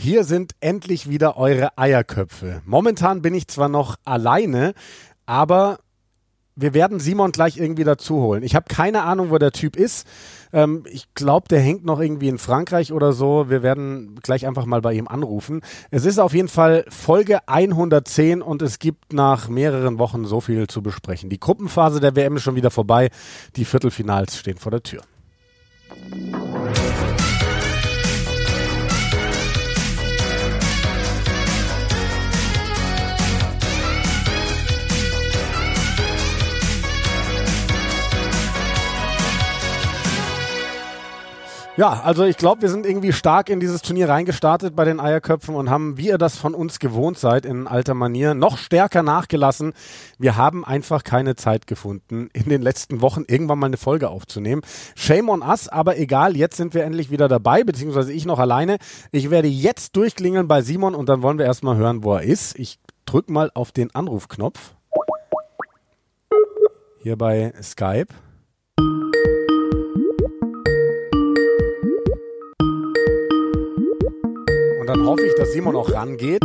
Hier sind endlich wieder eure Eierköpfe. Momentan bin ich zwar noch alleine, aber wir werden Simon gleich irgendwie dazu holen. Ich habe keine Ahnung, wo der Typ ist. Ähm, ich glaube, der hängt noch irgendwie in Frankreich oder so. Wir werden gleich einfach mal bei ihm anrufen. Es ist auf jeden Fall Folge 110 und es gibt nach mehreren Wochen so viel zu besprechen. Die Gruppenphase der WM ist schon wieder vorbei. Die Viertelfinals stehen vor der Tür. Ja, also ich glaube, wir sind irgendwie stark in dieses Turnier reingestartet bei den Eierköpfen und haben, wie ihr das von uns gewohnt seid, in alter Manier, noch stärker nachgelassen. Wir haben einfach keine Zeit gefunden, in den letzten Wochen irgendwann mal eine Folge aufzunehmen. Shame on us, aber egal, jetzt sind wir endlich wieder dabei, beziehungsweise ich noch alleine. Ich werde jetzt durchklingeln bei Simon und dann wollen wir erstmal hören, wo er ist. Ich drück mal auf den Anrufknopf. Hier bei Skype. Dann hoffe ich, dass Simon auch rangeht.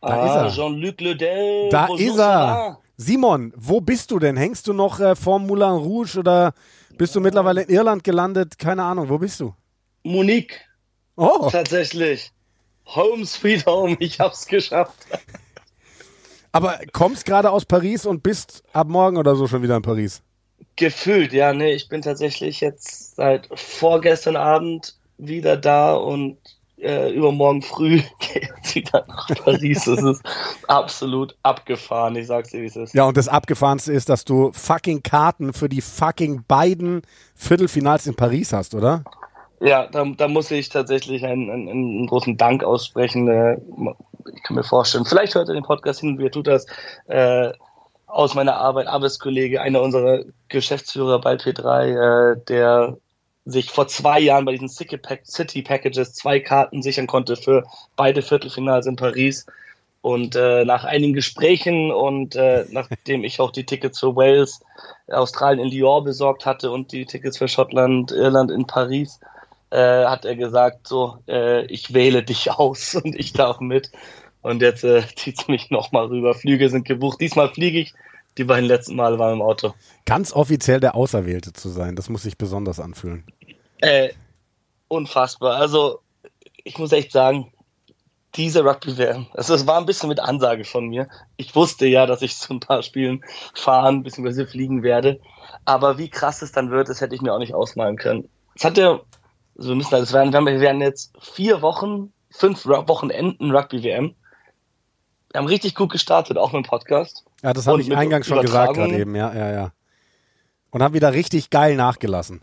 Da ah, ist er. Jean-Luc Ledel. Da ist er. Simon, wo bist du denn? Hängst du noch äh, vorm Moulin Rouge oder bist du mittlerweile in Irland gelandet? Keine Ahnung, wo bist du? Monique. Oh. Tatsächlich. Home sweet home, ich hab's geschafft. Aber kommst gerade aus Paris und bist ab morgen oder so schon wieder in Paris? Gefühlt, ja, nee, ich bin tatsächlich jetzt seit vorgestern Abend wieder da und äh, übermorgen früh geht es wieder nach Paris. Das ist absolut abgefahren. Ich sag's dir, wie es ist. Ja, und das Abgefahrenste ist, dass du fucking Karten für die fucking beiden Viertelfinals in Paris hast, oder? Ja, da, da muss ich tatsächlich einen, einen, einen großen Dank aussprechen. Äh, ich kann mir vorstellen, vielleicht hört er den Podcast hin, wie er tut das. Äh, aus meiner Arbeit, Arbeitskollege, einer unserer Geschäftsführer bei P3, äh, der sich vor zwei Jahren bei diesen City Packages zwei Karten sichern konnte für beide Viertelfinals in Paris. Und äh, nach einigen Gesprächen und äh, nachdem ich auch die Tickets für Wales, Australien in Lyon besorgt hatte und die Tickets für Schottland, Irland in Paris, äh, hat er gesagt, so, äh, ich wähle dich aus und ich darf mit. Und jetzt äh, zieht es mich nochmal rüber. Flüge sind gebucht. Diesmal fliege ich. Die beiden letzten Male waren im Auto. Ganz offiziell der Auserwählte zu sein, das muss sich besonders anfühlen. Äh, unfassbar. Also, ich muss echt sagen, diese Rugby-WM, also es war ein bisschen mit Ansage von mir. Ich wusste ja, dass ich zu ein paar Spielen fahren bzw. fliegen werde. Aber wie krass es dann wird, das hätte ich mir auch nicht ausmalen können. Es hat ja, also wir müssen, das werden, wir werden jetzt vier Wochen, fünf Wochenenden Rugby-WM. Wir haben richtig gut gestartet, auch mit dem Podcast. Ja, das habe ich eingangs schon gesagt gerade eben, ja, ja, ja. Und haben wieder richtig geil nachgelassen.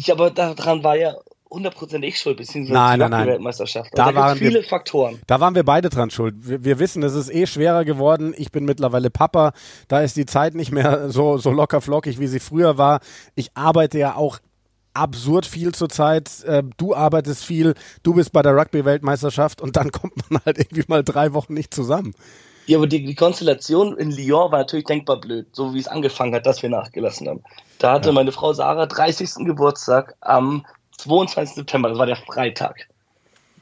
Ich, aber daran war ja hundertprozentig schuld, beziehungsweise nein, nein, nein. Weltmeisterschaft. Da, da waren viele wir, Faktoren. Da waren wir beide dran schuld. Wir, wir, wissen, es ist eh schwerer geworden. Ich bin mittlerweile Papa. Da ist die Zeit nicht mehr so, so locker flockig, wie sie früher war. Ich arbeite ja auch absurd viel zurzeit. Äh, du arbeitest viel, du bist bei der Rugby-Weltmeisterschaft und dann kommt man halt irgendwie mal drei Wochen nicht zusammen. Ja, aber die, die Konstellation in Lyon war natürlich denkbar blöd, so wie es angefangen hat, dass wir nachgelassen haben. Da hatte ja. meine Frau Sarah 30. Geburtstag am 22. September, das war der Freitag.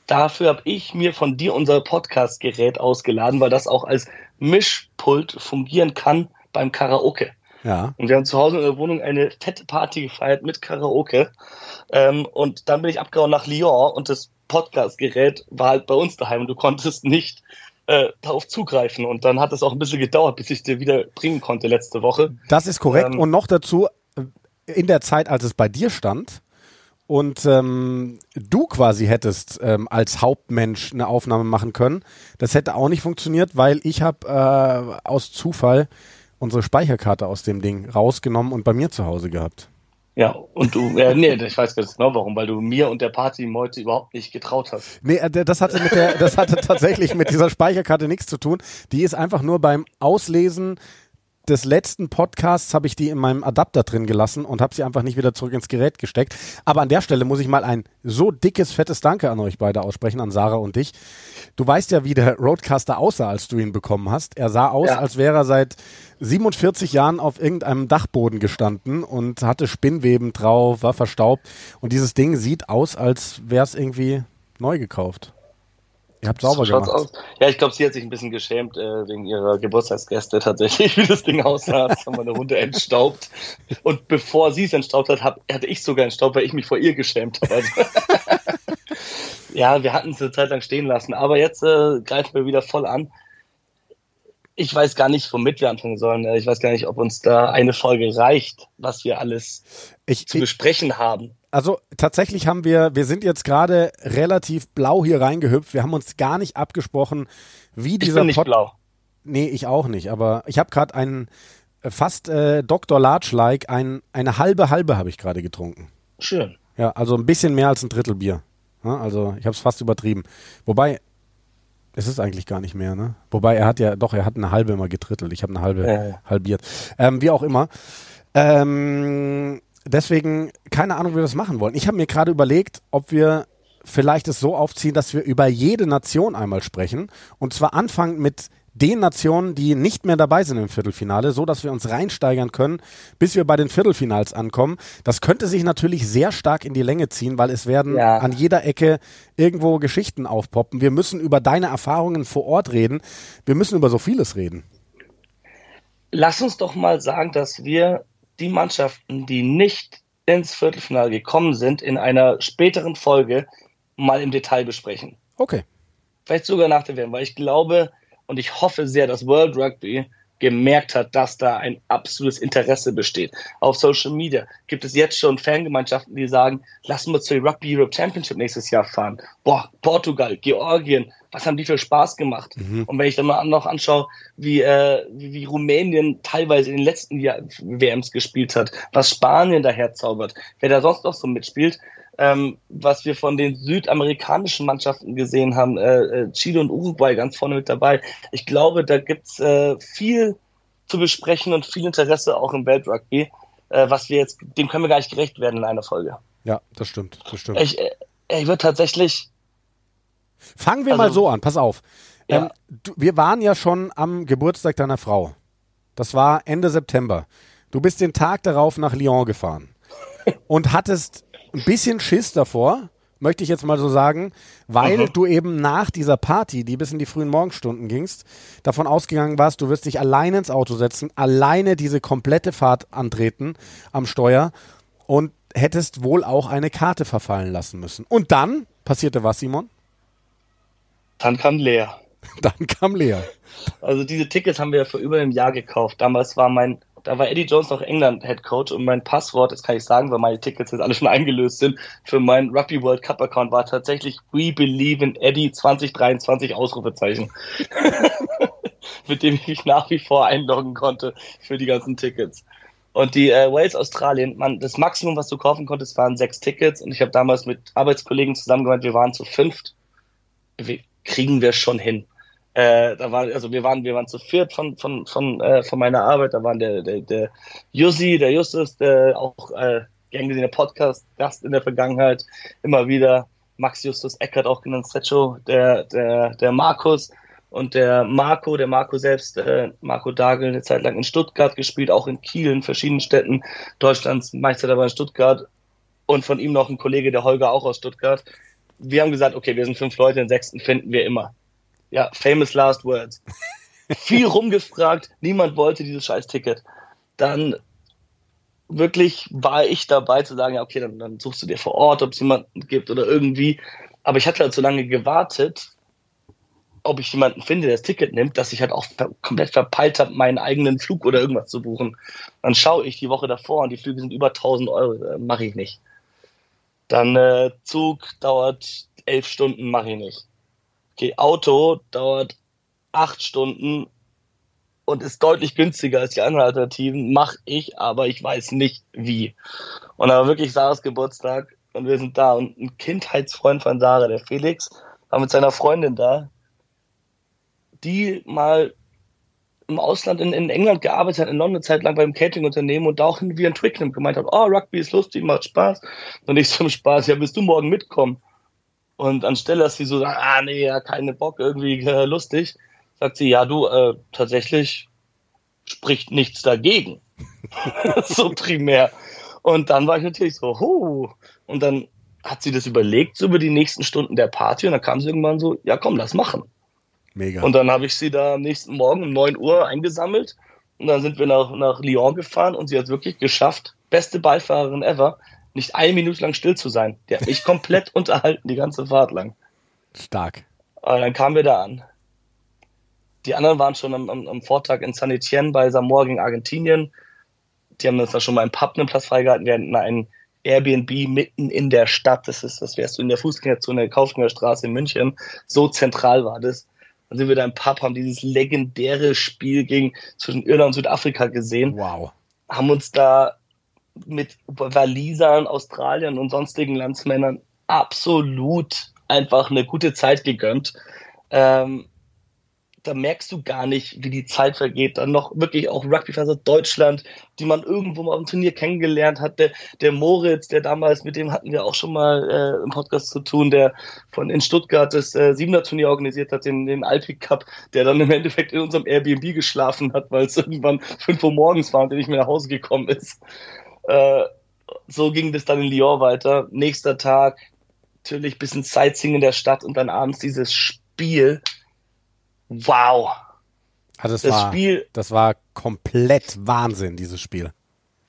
Dafür habe ich mir von dir unser Podcast-Gerät ausgeladen, weil das auch als Mischpult fungieren kann beim Karaoke. Ja. Und wir haben zu Hause in der Wohnung eine fette Party gefeiert mit Karaoke. Ähm, und dann bin ich abgehauen nach Lyon und das Podcast-Gerät war halt bei uns daheim und du konntest nicht äh, darauf zugreifen. Und dann hat es auch ein bisschen gedauert, bis ich dir wieder bringen konnte letzte Woche. Das ist korrekt. Ähm, und noch dazu, äh, in der Zeit, als es bei dir stand und ähm, du quasi hättest ähm, als Hauptmensch eine Aufnahme machen können, das hätte auch nicht funktioniert, weil ich habe äh, aus Zufall unsere Speicherkarte aus dem Ding rausgenommen und bei mir zu Hause gehabt. Ja, und du, äh, nee, ich weiß ganz genau warum, weil du mir und der Party heute überhaupt nicht getraut hast. Nee, äh, das hatte mit der, das hatte tatsächlich mit dieser Speicherkarte nichts zu tun. Die ist einfach nur beim Auslesen des letzten Podcasts habe ich die in meinem Adapter drin gelassen und habe sie einfach nicht wieder zurück ins Gerät gesteckt. Aber an der Stelle muss ich mal ein so dickes, fettes Danke an euch beide aussprechen, an Sarah und dich. Du weißt ja, wie der Roadcaster aussah, als du ihn bekommen hast. Er sah aus, ja. als wäre er seit 47 Jahren auf irgendeinem Dachboden gestanden und hatte Spinnweben drauf, war verstaubt. Und dieses Ding sieht aus, als wäre es irgendwie Neu gekauft. Ihr habt sauber gemacht. Aus. Ja, ich glaube, sie hat sich ein bisschen geschämt äh, wegen ihrer Geburtstagsgäste tatsächlich, wie das Ding aussah. Das haben wir eine Runde entstaubt. Und bevor sie es entstaubt hat, hab, hatte ich sogar entstaubt, weil ich mich vor ihr geschämt habe. Also ja, wir hatten es eine Zeit lang stehen lassen. Aber jetzt äh, greifen wir wieder voll an. Ich weiß gar nicht, womit wir anfangen sollen. Ich weiß gar nicht, ob uns da eine Folge reicht, was wir alles ich, zu besprechen haben also tatsächlich haben wir, wir sind jetzt gerade relativ blau hier reingehüpft. Wir haben uns gar nicht abgesprochen, wie dieser ich bin nicht Pod blau. Nee, ich auch nicht, aber ich habe gerade einen äh, fast äh, Dr. Large-like, ein, eine halbe halbe habe ich gerade getrunken. Schön. Ja, also ein bisschen mehr als ein Drittel Bier. Ja, also ich habe es fast übertrieben. Wobei, es ist eigentlich gar nicht mehr, ne? Wobei er hat ja, doch, er hat eine halbe immer getrittelt. Ich habe eine halbe ja. halbiert. Ähm, wie auch immer. Ähm, deswegen keine Ahnung, wie wir das machen wollen. Ich habe mir gerade überlegt, ob wir vielleicht es so aufziehen, dass wir über jede Nation einmal sprechen. Und zwar anfangen mit den Nationen, die nicht mehr dabei sind im Viertelfinale, so dass wir uns reinsteigern können, bis wir bei den Viertelfinals ankommen. Das könnte sich natürlich sehr stark in die Länge ziehen, weil es werden ja. an jeder Ecke irgendwo Geschichten aufpoppen. Wir müssen über deine Erfahrungen vor Ort reden. Wir müssen über so vieles reden. Lass uns doch mal sagen, dass wir die Mannschaften, die nicht ins Viertelfinale gekommen sind, in einer späteren Folge mal im Detail besprechen. Okay. Vielleicht sogar nach der WM, weil ich glaube und ich hoffe sehr, dass World Rugby gemerkt hat, dass da ein absolutes Interesse besteht. Auf Social Media gibt es jetzt schon Fangemeinschaften, die sagen, lassen wir zur Rugby Europe Championship nächstes Jahr fahren. Boah, Portugal, Georgien, was haben die für Spaß gemacht? Mhm. Und wenn ich dann mal noch anschaue, wie, äh, wie, wie Rumänien teilweise in den letzten Jahr WMs gespielt hat, was Spanien daher zaubert, wer da sonst noch so mitspielt, ähm, was wir von den südamerikanischen Mannschaften gesehen haben, äh, äh, Chile und Uruguay ganz vorne mit dabei. Ich glaube, da gibt's äh, viel zu besprechen und viel Interesse auch im Weltrugby, äh, was wir jetzt, dem können wir gar nicht gerecht werden in einer Folge. Ja, das stimmt, das stimmt. Ich, äh, ich würde tatsächlich. Fangen wir also, mal so an, pass auf. Ja. Ähm, du, wir waren ja schon am Geburtstag deiner Frau. Das war Ende September. Du bist den Tag darauf nach Lyon gefahren und hattest ein bisschen Schiss davor, möchte ich jetzt mal so sagen, weil mhm. du eben nach dieser Party, die bis in die frühen Morgenstunden gingst, davon ausgegangen warst, du wirst dich alleine ins Auto setzen, alleine diese komplette Fahrt antreten am Steuer und hättest wohl auch eine Karte verfallen lassen müssen. Und dann passierte was, Simon? Dann kam leer. Dann kam leer. Also diese Tickets haben wir ja vor über einem Jahr gekauft. Damals war mein da war Eddie Jones noch England Head Coach und mein Passwort, das kann ich sagen, weil meine Tickets jetzt alle schon eingelöst sind, für meinen Rugby World Cup Account war tatsächlich We Believe in Eddie 2023 Ausrufezeichen. Mit dem ich mich nach wie vor einloggen konnte für die ganzen Tickets. Und die äh, Wales Australien, man, das Maximum, was du kaufen konntest, waren sechs Tickets und ich habe damals mit Arbeitskollegen zusammen gemeint, wir waren zu fünft. Wir kriegen wir schon hin. Äh, da war, also wir waren, wir waren zu viert von, von, von, äh, von meiner Arbeit. Da waren der, der, der Jussi, der Justus, der auch äh, gern gesehener Podcast-Gast in der Vergangenheit, immer wieder. Max Justus Eckert auch genannt, Secho, der, der, der Markus und der Marco, der Marco selbst, äh, Marco Dagel, eine Zeit lang in Stuttgart gespielt, auch in Kiel, in verschiedenen Städten Deutschlands, Meister dabei in Stuttgart und von ihm noch ein Kollege, der Holger, auch aus Stuttgart. Wir haben gesagt, okay, wir sind fünf Leute, den sechsten finden wir immer. Ja, famous last words. Viel rumgefragt, niemand wollte dieses scheiß Ticket. Dann wirklich war ich dabei zu sagen, ja, okay, dann, dann suchst du dir vor Ort, ob es jemanden gibt oder irgendwie. Aber ich hatte halt so lange gewartet, ob ich jemanden finde, der das Ticket nimmt, dass ich halt auch komplett verpeilt habe, meinen eigenen Flug oder irgendwas zu buchen. Dann schaue ich die Woche davor und die Flüge sind über 1000 Euro, äh, mache ich nicht. Dann äh, Zug dauert elf Stunden, mache ich nicht okay, Auto dauert acht Stunden und ist deutlich günstiger als die anderen Alternativen, mache ich, aber ich weiß nicht wie. Und aber wirklich Sarahs Geburtstag und wir sind da und ein Kindheitsfreund von Sarah, der Felix, war mit seiner Freundin da, die mal im Ausland in, in England gearbeitet hat, in London eine Zeit lang beim Catering-Unternehmen und da auch wie ein Twickenham gemeint hat, oh, Rugby ist lustig, macht Spaß. Und ich im Spaß, ja, willst du morgen mitkommen? Und anstelle, dass sie so sagt, ah nee, ja, keine Bock, irgendwie äh, lustig, sagt sie, ja, du, äh, tatsächlich spricht nichts dagegen. so primär. Und dann war ich natürlich so, huh. Und dann hat sie das überlegt, so über die nächsten Stunden der Party und dann kam sie irgendwann so, ja komm, lass machen. Mega. Und dann habe ich sie da am nächsten Morgen um 9 Uhr eingesammelt und dann sind wir nach, nach Lyon gefahren und sie hat wirklich geschafft, beste Beifahrerin ever, nicht eine Minute lang still zu sein. Die hat mich komplett unterhalten, die ganze Fahrt lang. Stark. Und dann kamen wir da an. Die anderen waren schon am, am, am Vortag in San Etienne bei Samoa gegen Argentinien. Die haben uns da schon mal im Pub einen Platz freigehalten. Wir hatten ein Airbnb mitten in der Stadt. Das ist, das wärst du in der Fußgängerzone der Kaufgängerstraße in München. So zentral war das. Dann sind wir da im Pub, haben dieses legendäre Spiel gegen, zwischen Irland und Südafrika gesehen. Wow. Haben uns da mit Walisern, Australien und sonstigen Landsmännern absolut einfach eine gute Zeit gegönnt. Ähm, da merkst du gar nicht, wie die Zeit vergeht. Dann noch wirklich auch Rugbyfans Deutschland, die man irgendwo mal auf dem Turnier kennengelernt hat. Der, der Moritz, der damals, mit dem hatten wir auch schon mal äh, im Podcast zu tun, der von in Stuttgart das äh, Siebener Turnier organisiert hat, den, den Alpic Cup, der dann im Endeffekt in unserem Airbnb geschlafen hat, weil es irgendwann fünf Uhr morgens war und der nicht mehr nach Hause gekommen ist. Äh, so ging das dann in Lyon weiter. Nächster Tag, natürlich ein bisschen Sightseeing in der Stadt und dann abends dieses Spiel. Wow. Also das, Das war, Spiel- das war komplett Wahnsinn, dieses Spiel.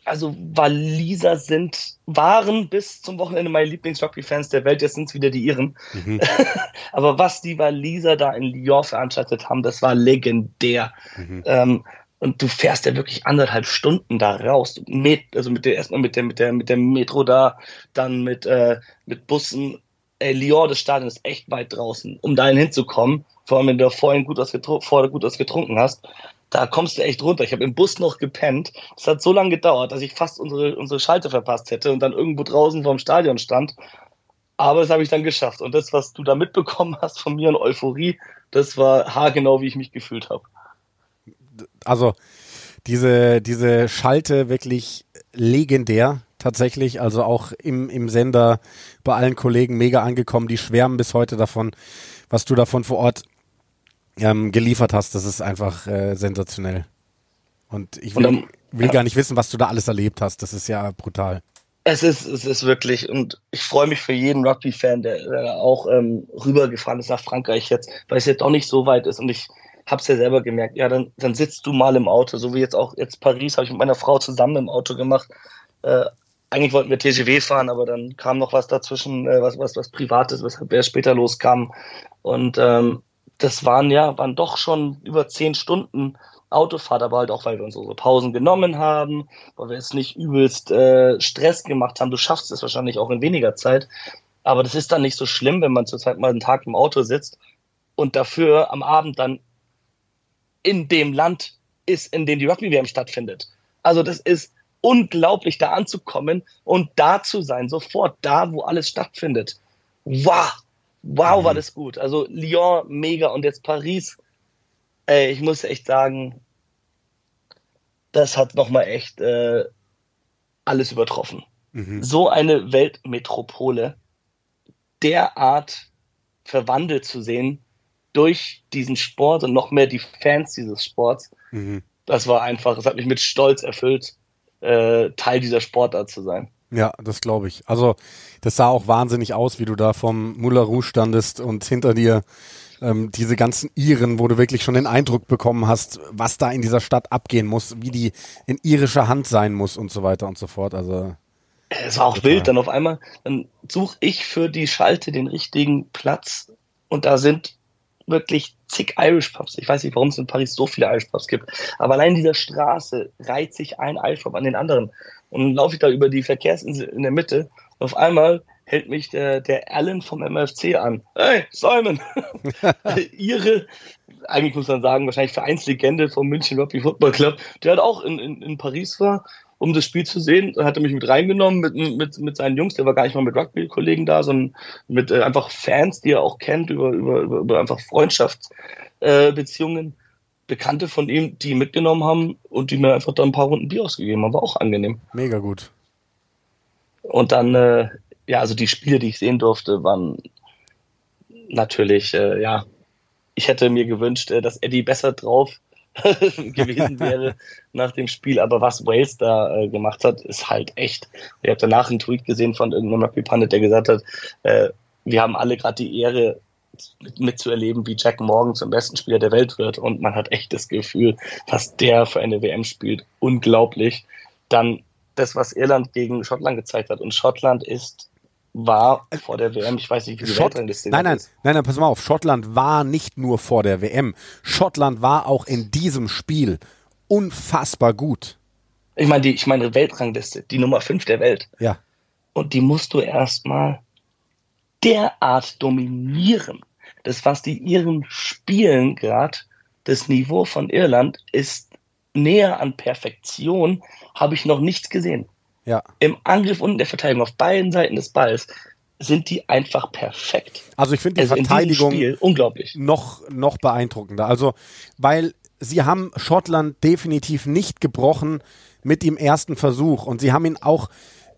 Also Waliser sind, waren bis zum Wochenende meine Lieblings-Rugby-Fans der Welt, jetzt sind es wieder die ihren. Mhm. Aber was die Waliser da in Lyon veranstaltet haben, das war legendär. Mhm. Ähm, und du fährst ja wirklich anderthalb Stunden da raus. Met, also mit der erstmal mit der mit der mit der Metro da, dann mit äh, mit Bussen. Ey, Lyon, das Stadion ist echt weit draußen, um dahin hinzukommen. Vor allem, wenn du vorhin gut was, vorher gut was getrunken hast, da kommst du echt runter. Ich habe im Bus noch gepennt. Das hat so lange gedauert, dass ich fast unsere unsere Schalte verpasst hätte und dann irgendwo draußen vorm Stadion stand. Aber das habe ich dann geschafft. Und das, was du da mitbekommen hast von mir in Euphorie, das war haargenau, wie ich mich gefühlt habe. Also diese, diese Schalte wirklich legendär tatsächlich. Also auch im, im Sender bei allen Kollegen mega angekommen. Die schwärmen bis heute davon, was du davon vor Ort ähm, geliefert hast. Das ist einfach äh, sensationell. Und ich will, Und dann- will ja. gar nicht wissen, was du da alles erlebt hast. Das ist ja brutal. Es ist, es ist wirklich, und ich freue mich für jeden Rugby-Fan, der, der auch ähm, rübergefahren ist nach Frankreich jetzt, weil es jetzt auch nicht so weit ist. Und ich habe es ja selber gemerkt, ja, dann, dann sitzt du mal im Auto, so wie jetzt auch jetzt Paris, habe ich mit meiner Frau zusammen im Auto gemacht. Äh, eigentlich wollten wir TGW fahren, aber dann kam noch was dazwischen, äh, was, was, was Privates, weshalb wir später loskamen. Und ähm, das waren ja, waren doch schon über zehn Stunden Autofahrt, aber halt auch, weil wir uns unsere Pausen genommen haben, weil wir jetzt nicht übelst äh, Stress gemacht haben. Du schaffst es wahrscheinlich auch in weniger Zeit. Aber das ist dann nicht so schlimm, wenn man zurzeit mal einen Tag im Auto sitzt und dafür am Abend dann in dem Land ist, in dem die Rugby-WM stattfindet. Also das ist unglaublich, da anzukommen und da zu sein, sofort da, wo alles stattfindet. Wow, wow, war das gut. Also Lyon, mega und jetzt Paris. Ey, ich muss echt sagen, das hat nochmal echt äh, alles übertroffen. Mhm. So eine Weltmetropole derart verwandelt zu sehen durch diesen Sport und noch mehr die Fans dieses Sports, Mhm. das war einfach, es hat mich mit Stolz erfüllt, äh, Teil dieser Sportart zu sein. Ja, das glaube ich. Also, das sah auch wahnsinnig aus, wie du da vom Moulin Rouge standest und hinter dir ähm, diese ganzen Iren, wo du wirklich schon den Eindruck bekommen hast, was da in dieser Stadt abgehen muss, wie die in irischer Hand sein muss und so weiter und so fort. Also, Es war auch Total. wild, dann auf einmal, dann suche ich für die Schalte den richtigen Platz und da sind wirklich zig Irish Pubs. Ich weiß nicht, warum es in Paris so viele Irish Pubs gibt, aber allein in dieser Straße reiht sich ein Irish Pub an den anderen. Und dann laufe ich da über die Verkehrsinsel in der Mitte und auf einmal hält mich der, der Alan vom MFC an. Hey, Simon! Ihre, eigentlich muss man sagen, wahrscheinlich Vereinslegende vom München Rugby Football Club, der halt auch in, in, in Paris war, um das Spiel zu sehen. Hat er mich mit reingenommen mit, mit, mit seinen Jungs. Der war gar nicht mal mit Rugby-Kollegen da, sondern mit äh, einfach Fans, die er auch kennt, über, über, über, über einfach Freundschaftsbeziehungen. Äh. Bekannte von ihm, die ihn mitgenommen haben und die mir einfach dann ein paar Runden Bier ausgegeben haben. War auch angenehm. mega gut. Und dann, äh, ja, also die Spiele, die ich sehen durfte, waren natürlich, äh, ja, ich hätte mir gewünscht, äh, dass Eddie besser drauf gewesen wäre nach dem Spiel. Aber was Wales da äh, gemacht hat, ist halt echt. Ich habe danach einen Tweet gesehen von irgendeinem Rugby-Pundit, der gesagt hat, äh, wir haben alle gerade die Ehre, mitzuerleben, wie Jack Morgan zum besten Spieler der Welt wird. Und man hat echt das Gefühl, was der für eine WM spielt. Unglaublich. Dann das, was Irland gegen Schottland gezeigt hat. Und Schottland ist war vor der WM, ich weiß nicht, wie die Schott Weltrangliste nein, nein, ist. Nein, nein, pass mal auf. Schottland war nicht nur vor der WM. Schottland war auch in diesem Spiel unfassbar gut. Ich meine, die, ich meine Weltrangliste, die Nummer 5 der Welt. Ja. Und die musst du erstmal derart dominieren. Das, was die Iren spielen gerade, das Niveau von Irland ist näher an Perfektion, habe ich noch nichts gesehen. Ja. Im Angriff und in der Verteidigung auf beiden Seiten des Balls sind die einfach perfekt. Also ich finde die also Verteidigung unglaublich. Noch, noch beeindruckender. Also, weil sie haben Schottland definitiv nicht gebrochen mit dem ersten Versuch und sie haben ihn auch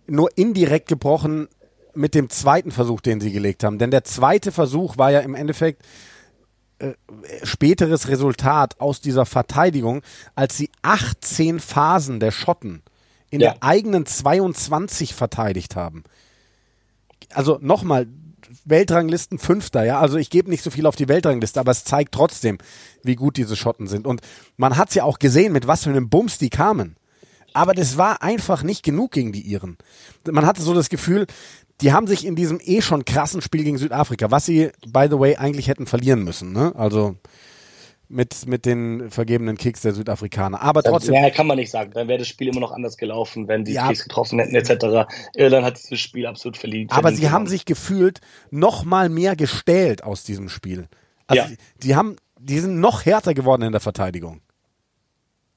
nur indirekt gebrochen mit dem zweiten Versuch, den sie gelegt haben. Denn der zweite Versuch war ja im Endeffekt äh, späteres Resultat aus dieser Verteidigung, als sie 18 Phasen der Schotten in ja. der eigenen 22 verteidigt haben. Also nochmal, Weltranglisten Fünfter, ja. Also ich gebe nicht so viel auf die Weltrangliste, aber es zeigt trotzdem, wie gut diese Schotten sind. Und man hat es ja auch gesehen, mit was für einem Bums die kamen. Aber das war einfach nicht genug gegen die Iren. Man hatte so das Gefühl, die haben sich in diesem eh schon krassen Spiel gegen Südafrika, was sie, by the way, eigentlich hätten verlieren müssen. Ne? Also mit, mit den vergebenen Kicks der Südafrikaner. Aber trotzdem. Ja, kann man nicht sagen. Dann wäre das Spiel immer noch anders gelaufen, wenn die ja. Kicks getroffen hätten, etc. Irland hat dieses Spiel absolut verliehen. Aber sie haben sich gefühlt noch mal mehr gestählt aus diesem Spiel. Also ja. die haben, die sind noch härter geworden in der Verteidigung.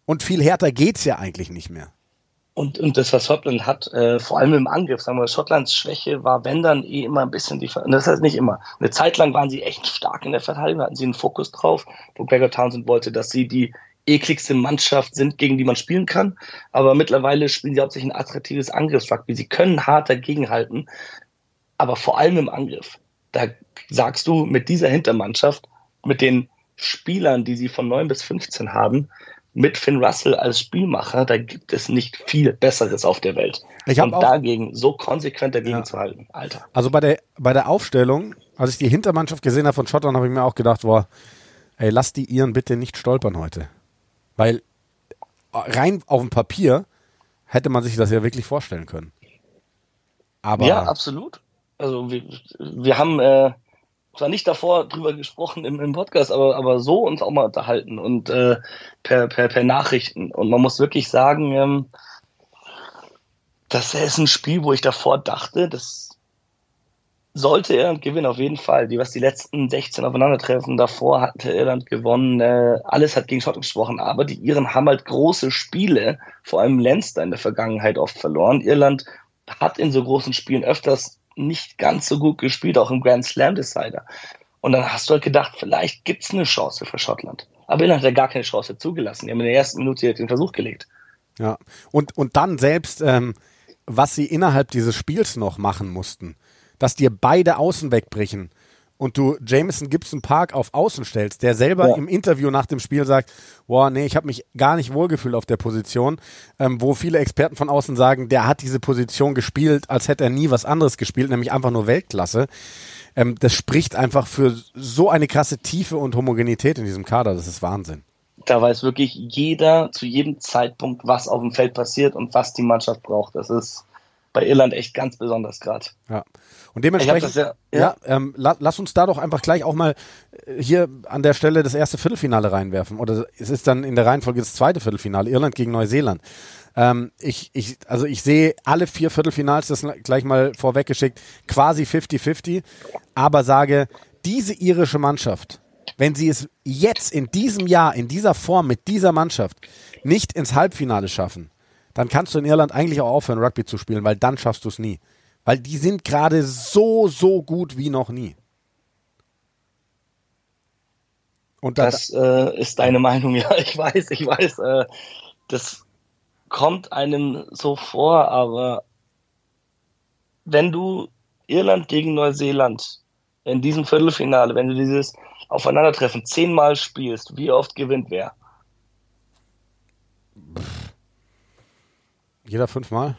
Und viel härter geht's ja eigentlich nicht mehr. Und, und das, was Schottland hat, äh, vor allem im Angriff, sagen wir, Schottlands Schwäche war, wenn dann eh immer ein bisschen die, das heißt nicht immer. Eine Zeit lang waren sie echt stark in der Verteidigung, hatten sie einen Fokus drauf, wo Gregor Townsend wollte, dass sie die ekligste Mannschaft sind, gegen die man spielen kann. Aber mittlerweile spielen sie hauptsächlich ein attraktives Angriffsrugby. Sie können hart dagegenhalten, aber vor allem im Angriff. Da sagst du, mit dieser Hintermannschaft, mit den Spielern, die sie von 9 bis 15 haben, mit Finn Russell als Spielmacher, da gibt es nicht viel Besseres auf der Welt. Ich Und dagegen so konsequent dagegen ja. zu halten, Alter. Also bei der, bei der Aufstellung, als ich die Hintermannschaft gesehen habe von Schottland, habe ich mir auch gedacht, boah, ey, lass die Iren bitte nicht stolpern heute. Weil rein auf dem Papier hätte man sich das ja wirklich vorstellen können. Aber ja, absolut. Also wir, wir haben äh, zwar nicht davor drüber gesprochen im, im Podcast, aber, aber so uns auch mal unterhalten und äh, per, per, per Nachrichten. Und man muss wirklich sagen, ähm, das ist ein Spiel, wo ich davor dachte, das sollte Irland gewinnen, auf jeden Fall. Die, was die letzten 16 aufeinandertreffen, davor hatte Irland gewonnen. Äh, alles hat gegen Schottland gesprochen, aber die Iren haben halt große Spiele, vor allem Leinster in der Vergangenheit oft verloren. Irland hat in so großen Spielen öfters nicht ganz so gut gespielt, auch im Grand Slam Decider. Und dann hast du halt gedacht, vielleicht gibt's eine Chance für Schottland. Aber Irland hat ja gar keine Chance zugelassen. Die haben in der ersten Minute den Versuch gelegt. Ja, und, und dann selbst, ähm, was sie innerhalb dieses Spiels noch machen mussten, dass dir beide Außen wegbrechen und du Jameson Gibson Park auf Außen stellst, der selber ja. im Interview nach dem Spiel sagt, boah, nee, ich habe mich gar nicht wohlgefühlt auf der Position, ähm, wo viele Experten von außen sagen, der hat diese Position gespielt, als hätte er nie was anderes gespielt, nämlich einfach nur Weltklasse. Ähm, das spricht einfach für so eine krasse Tiefe und Homogenität in diesem Kader, das ist Wahnsinn. Da weiß wirklich jeder zu jedem Zeitpunkt, was auf dem Feld passiert und was die Mannschaft braucht. Das ist bei Irland echt ganz besonders gerade. Ja. Und dementsprechend, ja, ja. ja ähm, la, lass uns da doch einfach gleich auch mal äh, hier an der Stelle das erste Viertelfinale reinwerfen. Oder es ist dann in der Reihenfolge das zweite Viertelfinale, Irland gegen Neuseeland. Ähm, ich, ich, also ich sehe alle vier Viertelfinals, das gleich mal vorweggeschickt, quasi 50-50, aber sage, diese irische Mannschaft, wenn sie es jetzt in diesem Jahr, in dieser Form, mit dieser Mannschaft nicht ins Halbfinale schaffen, dann kannst du in Irland eigentlich auch aufhören, Rugby zu spielen, weil dann schaffst du es nie. Weil die sind gerade so, so gut wie noch nie. Und da, das äh, ist deine Meinung, ja, ich weiß, ich weiß. Äh, das kommt einem so vor, aber wenn du Irland gegen Neuseeland in diesem Viertelfinale, wenn du dieses Aufeinandertreffen zehnmal spielst, wie oft gewinnt wer? Jeder fünfmal.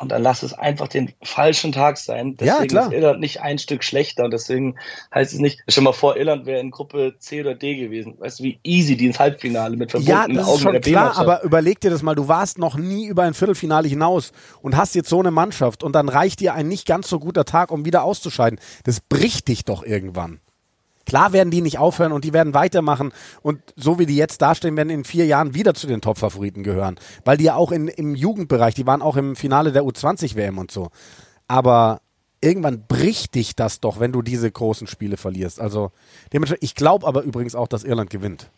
Und dann lass es einfach den falschen Tag sein. Deswegen ja, klar. ist Irland nicht ein Stück schlechter. Und deswegen heißt es nicht, stell mal vor, Irland wäre in Gruppe C oder D gewesen. Weißt du, wie easy die ins Halbfinale mit verbundenen Ja, das Augen ist schon klar, aber überleg dir das mal, du warst noch nie über ein Viertelfinale hinaus und hast jetzt so eine Mannschaft und dann reicht dir ein nicht ganz so guter Tag, um wieder auszuscheiden. Das bricht dich doch irgendwann. Klar werden die nicht aufhören und die werden weitermachen und so wie die jetzt dastehen, werden in vier Jahren wieder zu den Top-Favoriten gehören. Weil die ja auch in, im Jugendbereich, die waren auch im Finale der U20-WM und so. Aber irgendwann bricht dich das doch, wenn du diese großen Spiele verlierst. Also dementsprechend, ich glaube aber übrigens auch, dass Irland gewinnt.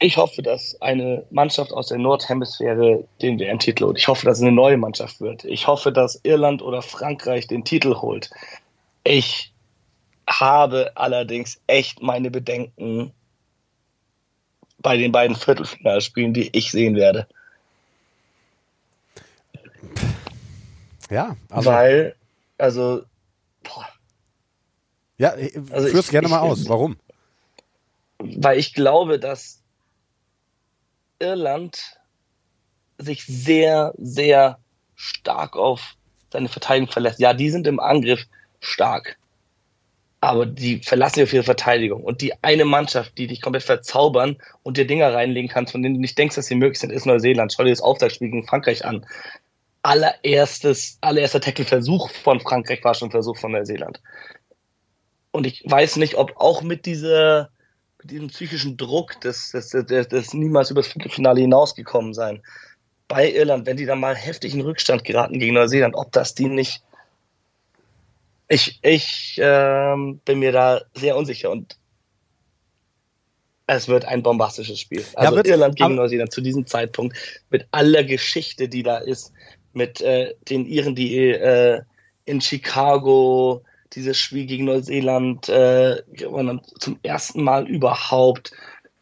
Ich hoffe, dass eine Mannschaft aus der Nordhemisphäre den WM-Titel holt. Ich hoffe, dass es eine neue Mannschaft wird. Ich hoffe, dass Irland oder Frankreich den Titel holt. Ich habe allerdings echt meine Bedenken bei den beiden Viertelfinalspielen, die ich sehen werde. Ja, also, Weil, also, boah, ja, äh, Also führ's ich- gerne mal ich- aus. Warum? weil ich glaube, dass Irland sich sehr, sehr stark auf seine Verteidigung verlässt. Ja, die sind im Angriff stark, aber die verlassen sich auf ihre Verteidigung. Und die eine Mannschaft, die dich komplett verzaubern und dir Dinger reinlegen kannst, von denen du nicht denkst, dass sie möglich sind, ist Neuseeland. Schau dir das Auftaktspiel gegen Frankreich an. Allererstes, allererster Tackle-Versuch von Frankreich war schon ein Versuch von Neuseeland. Und ich weiß nicht, ob auch mit dieser mit diesem psychischen Druck des, des, niemals übers Viertelfinale hinausgekommen sein. Bei Irland, wenn die dann mal heftig in Rückstand geraten gegen Neuseeland, ob das die nicht. Ich, ich ähm, bin mir da sehr unsicher und es wird ein bombastisches Spiel. Also wird- Irland gegen Neuseeland zu diesem Zeitpunkt mit aller Geschichte, die da ist, mit äh, den Iren, die äh, in Chicago dieses Spiel gegen Neuseeland äh, gewonnen haben, zum ersten Mal überhaupt.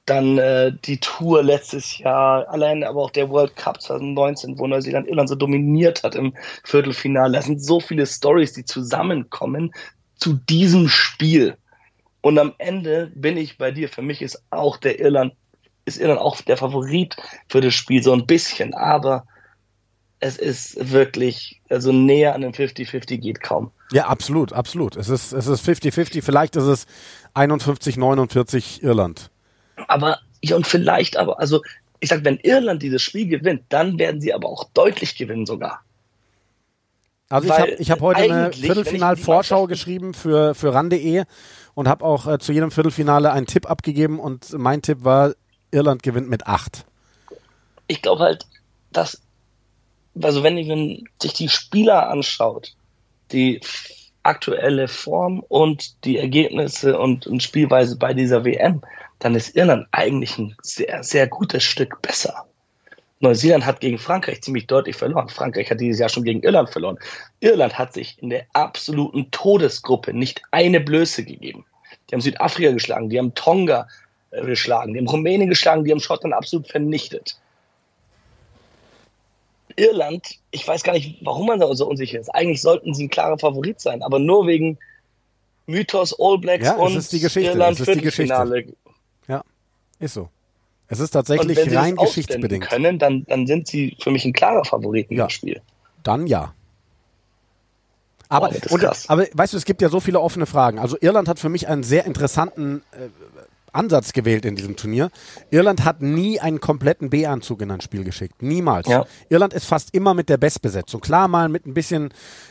Dann äh, die Tour letztes Jahr, allein aber auch der World Cup 2019, wo Neuseeland Irland so dominiert hat im Viertelfinale. Das sind so viele Stories, die zusammenkommen zu diesem Spiel. Und am Ende bin ich bei dir. Für mich ist auch der Irland, ist Irland auch der Favorit für das Spiel, so ein bisschen. Aber es ist wirklich, also näher an dem 50-50 geht kaum. Ja, absolut, absolut. Es ist es ist 50-50, vielleicht ist es 51-49 Irland. Aber, ja, und vielleicht aber, also, ich sag, wenn Irland dieses Spiel gewinnt, dann werden sie aber auch deutlich gewinnen sogar. Also ich Weil habe ich hab heute eine Viertelfinal-Vorschau geschrieben für, für ran.de und habe auch äh, zu jedem Viertelfinale einen Tipp abgegeben und mein Tipp war, Irland gewinnt mit 8. Ich glaube halt, dass, also wenn, wenn sich die Spieler anschaut, die aktuelle Form und die Ergebnisse und, und Spielweise bei dieser WM, dann ist Irland eigentlich ein sehr, sehr gutes Stück besser. Neuseeland hat gegen Frankreich ziemlich deutlich verloren. Frankreich hat dieses Jahr schon gegen Irland verloren. Irland hat sich in der absoluten Todesgruppe nicht eine Blöße gegeben. Die haben Südafrika geschlagen, die haben Tonga äh, geschlagen, die haben Rumänien geschlagen, die haben Schottland absolut vernichtet. Irland, ich weiß gar nicht, warum man da so unsicher ist. Eigentlich sollten sie ein klarer Favorit sein, aber nur wegen Mythos All Blacks Ja, und Irland. Viertelfinale. Ist so. Es ist Und tatsächlich wenn sie rein das geschichtsbedingt. können, dann, dann sind sie für mich ein klarer Favorit in Ja. Spiel. Dann ja. Aber, ist und, aber weißt du, es gibt ja so viele offene Fragen. Also Irland hat für mich einen sehr interessanten äh, Ansatz gewählt in diesem Turnier. Irland hat nie einen kompletten B-Anzug in ein Spiel geschickt. Niemals. Ja. Irland ist fast immer mit der Bestbesetzung. Klar mal mit ein bisschen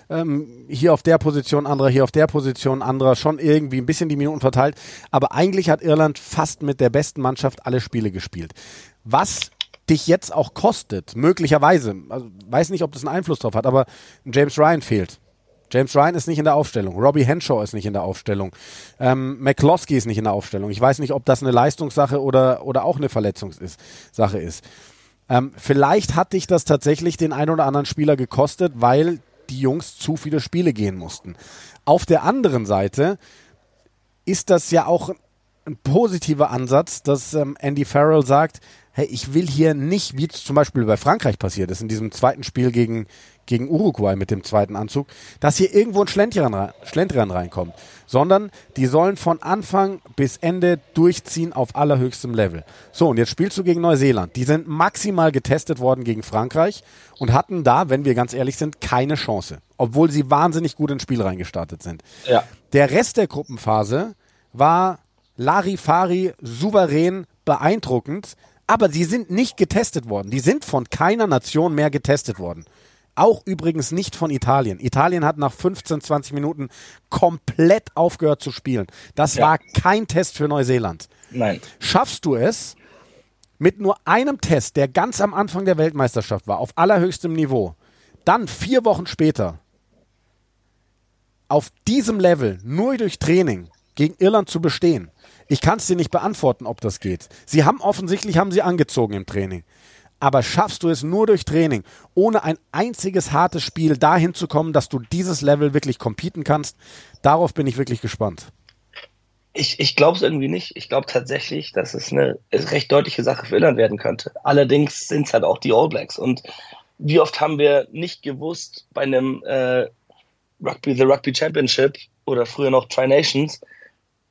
ähm, hier auf der Position, anderer hier auf der Position, anderer schon irgendwie ein bisschen die Minuten verteilt. Aber eigentlich hat Irland fast mit der besten Mannschaft alle Spiele gespielt. Was dich jetzt auch kostet, möglicherweise, also weiß nicht, ob das einen Einfluss drauf hat, aber James Ryan fehlt. James Ryan ist nicht in der Aufstellung. Robbie Henshaw ist nicht in der Aufstellung. Ähm, McCloskey ist nicht in der Aufstellung. Ich weiß nicht, ob das eine Leistungssache oder, oder auch eine Verletzungssache ist. Ähm, vielleicht hat dich das tatsächlich den ein oder anderen Spieler gekostet, weil die Jungs zu viele Spiele gehen mussten. Auf der anderen Seite ist das ja auch ein positiver Ansatz, dass ähm, Andy Farrell sagt, hey, ich will hier nicht, wie es zum Beispiel bei Frankreich passiert ist, in diesem zweiten Spiel gegen, gegen Uruguay mit dem zweiten Anzug, dass hier irgendwo ein Schlendrian, Schlendrian reinkommt, sondern die sollen von Anfang bis Ende durchziehen auf allerhöchstem Level. So, und jetzt spielst du gegen Neuseeland. Die sind maximal getestet worden gegen Frankreich und hatten da, wenn wir ganz ehrlich sind, keine Chance, obwohl sie wahnsinnig gut ins Spiel reingestartet sind. Ja. Der Rest der Gruppenphase war Larifari souverän beeindruckend, aber sie sind nicht getestet worden. Die sind von keiner Nation mehr getestet worden. Auch übrigens nicht von Italien. Italien hat nach 15, 20 Minuten komplett aufgehört zu spielen. Das Ja. war kein Test für Neuseeland. Nein. Schaffst du es, mit nur einem Test, der ganz am Anfang der Weltmeisterschaft war, auf allerhöchstem Niveau, dann vier Wochen später auf diesem Level nur durch Training gegen Irland zu bestehen? Ich kann es dir nicht beantworten, ob das geht. Sie haben offensichtlich haben sie angezogen im Training. Aber schaffst du es nur durch Training, ohne ein einziges hartes Spiel dahin zu kommen, dass du dieses Level wirklich competen kannst? Darauf bin ich wirklich gespannt. Ich, ich glaube es irgendwie nicht. Ich glaube tatsächlich, dass es eine recht deutliche Sache für Irland werden könnte. Allerdings sind es halt auch die All Blacks. Und wie oft haben wir nicht gewusst bei einem äh, Rugby, The Rugby Championship oder früher noch Tri Nations,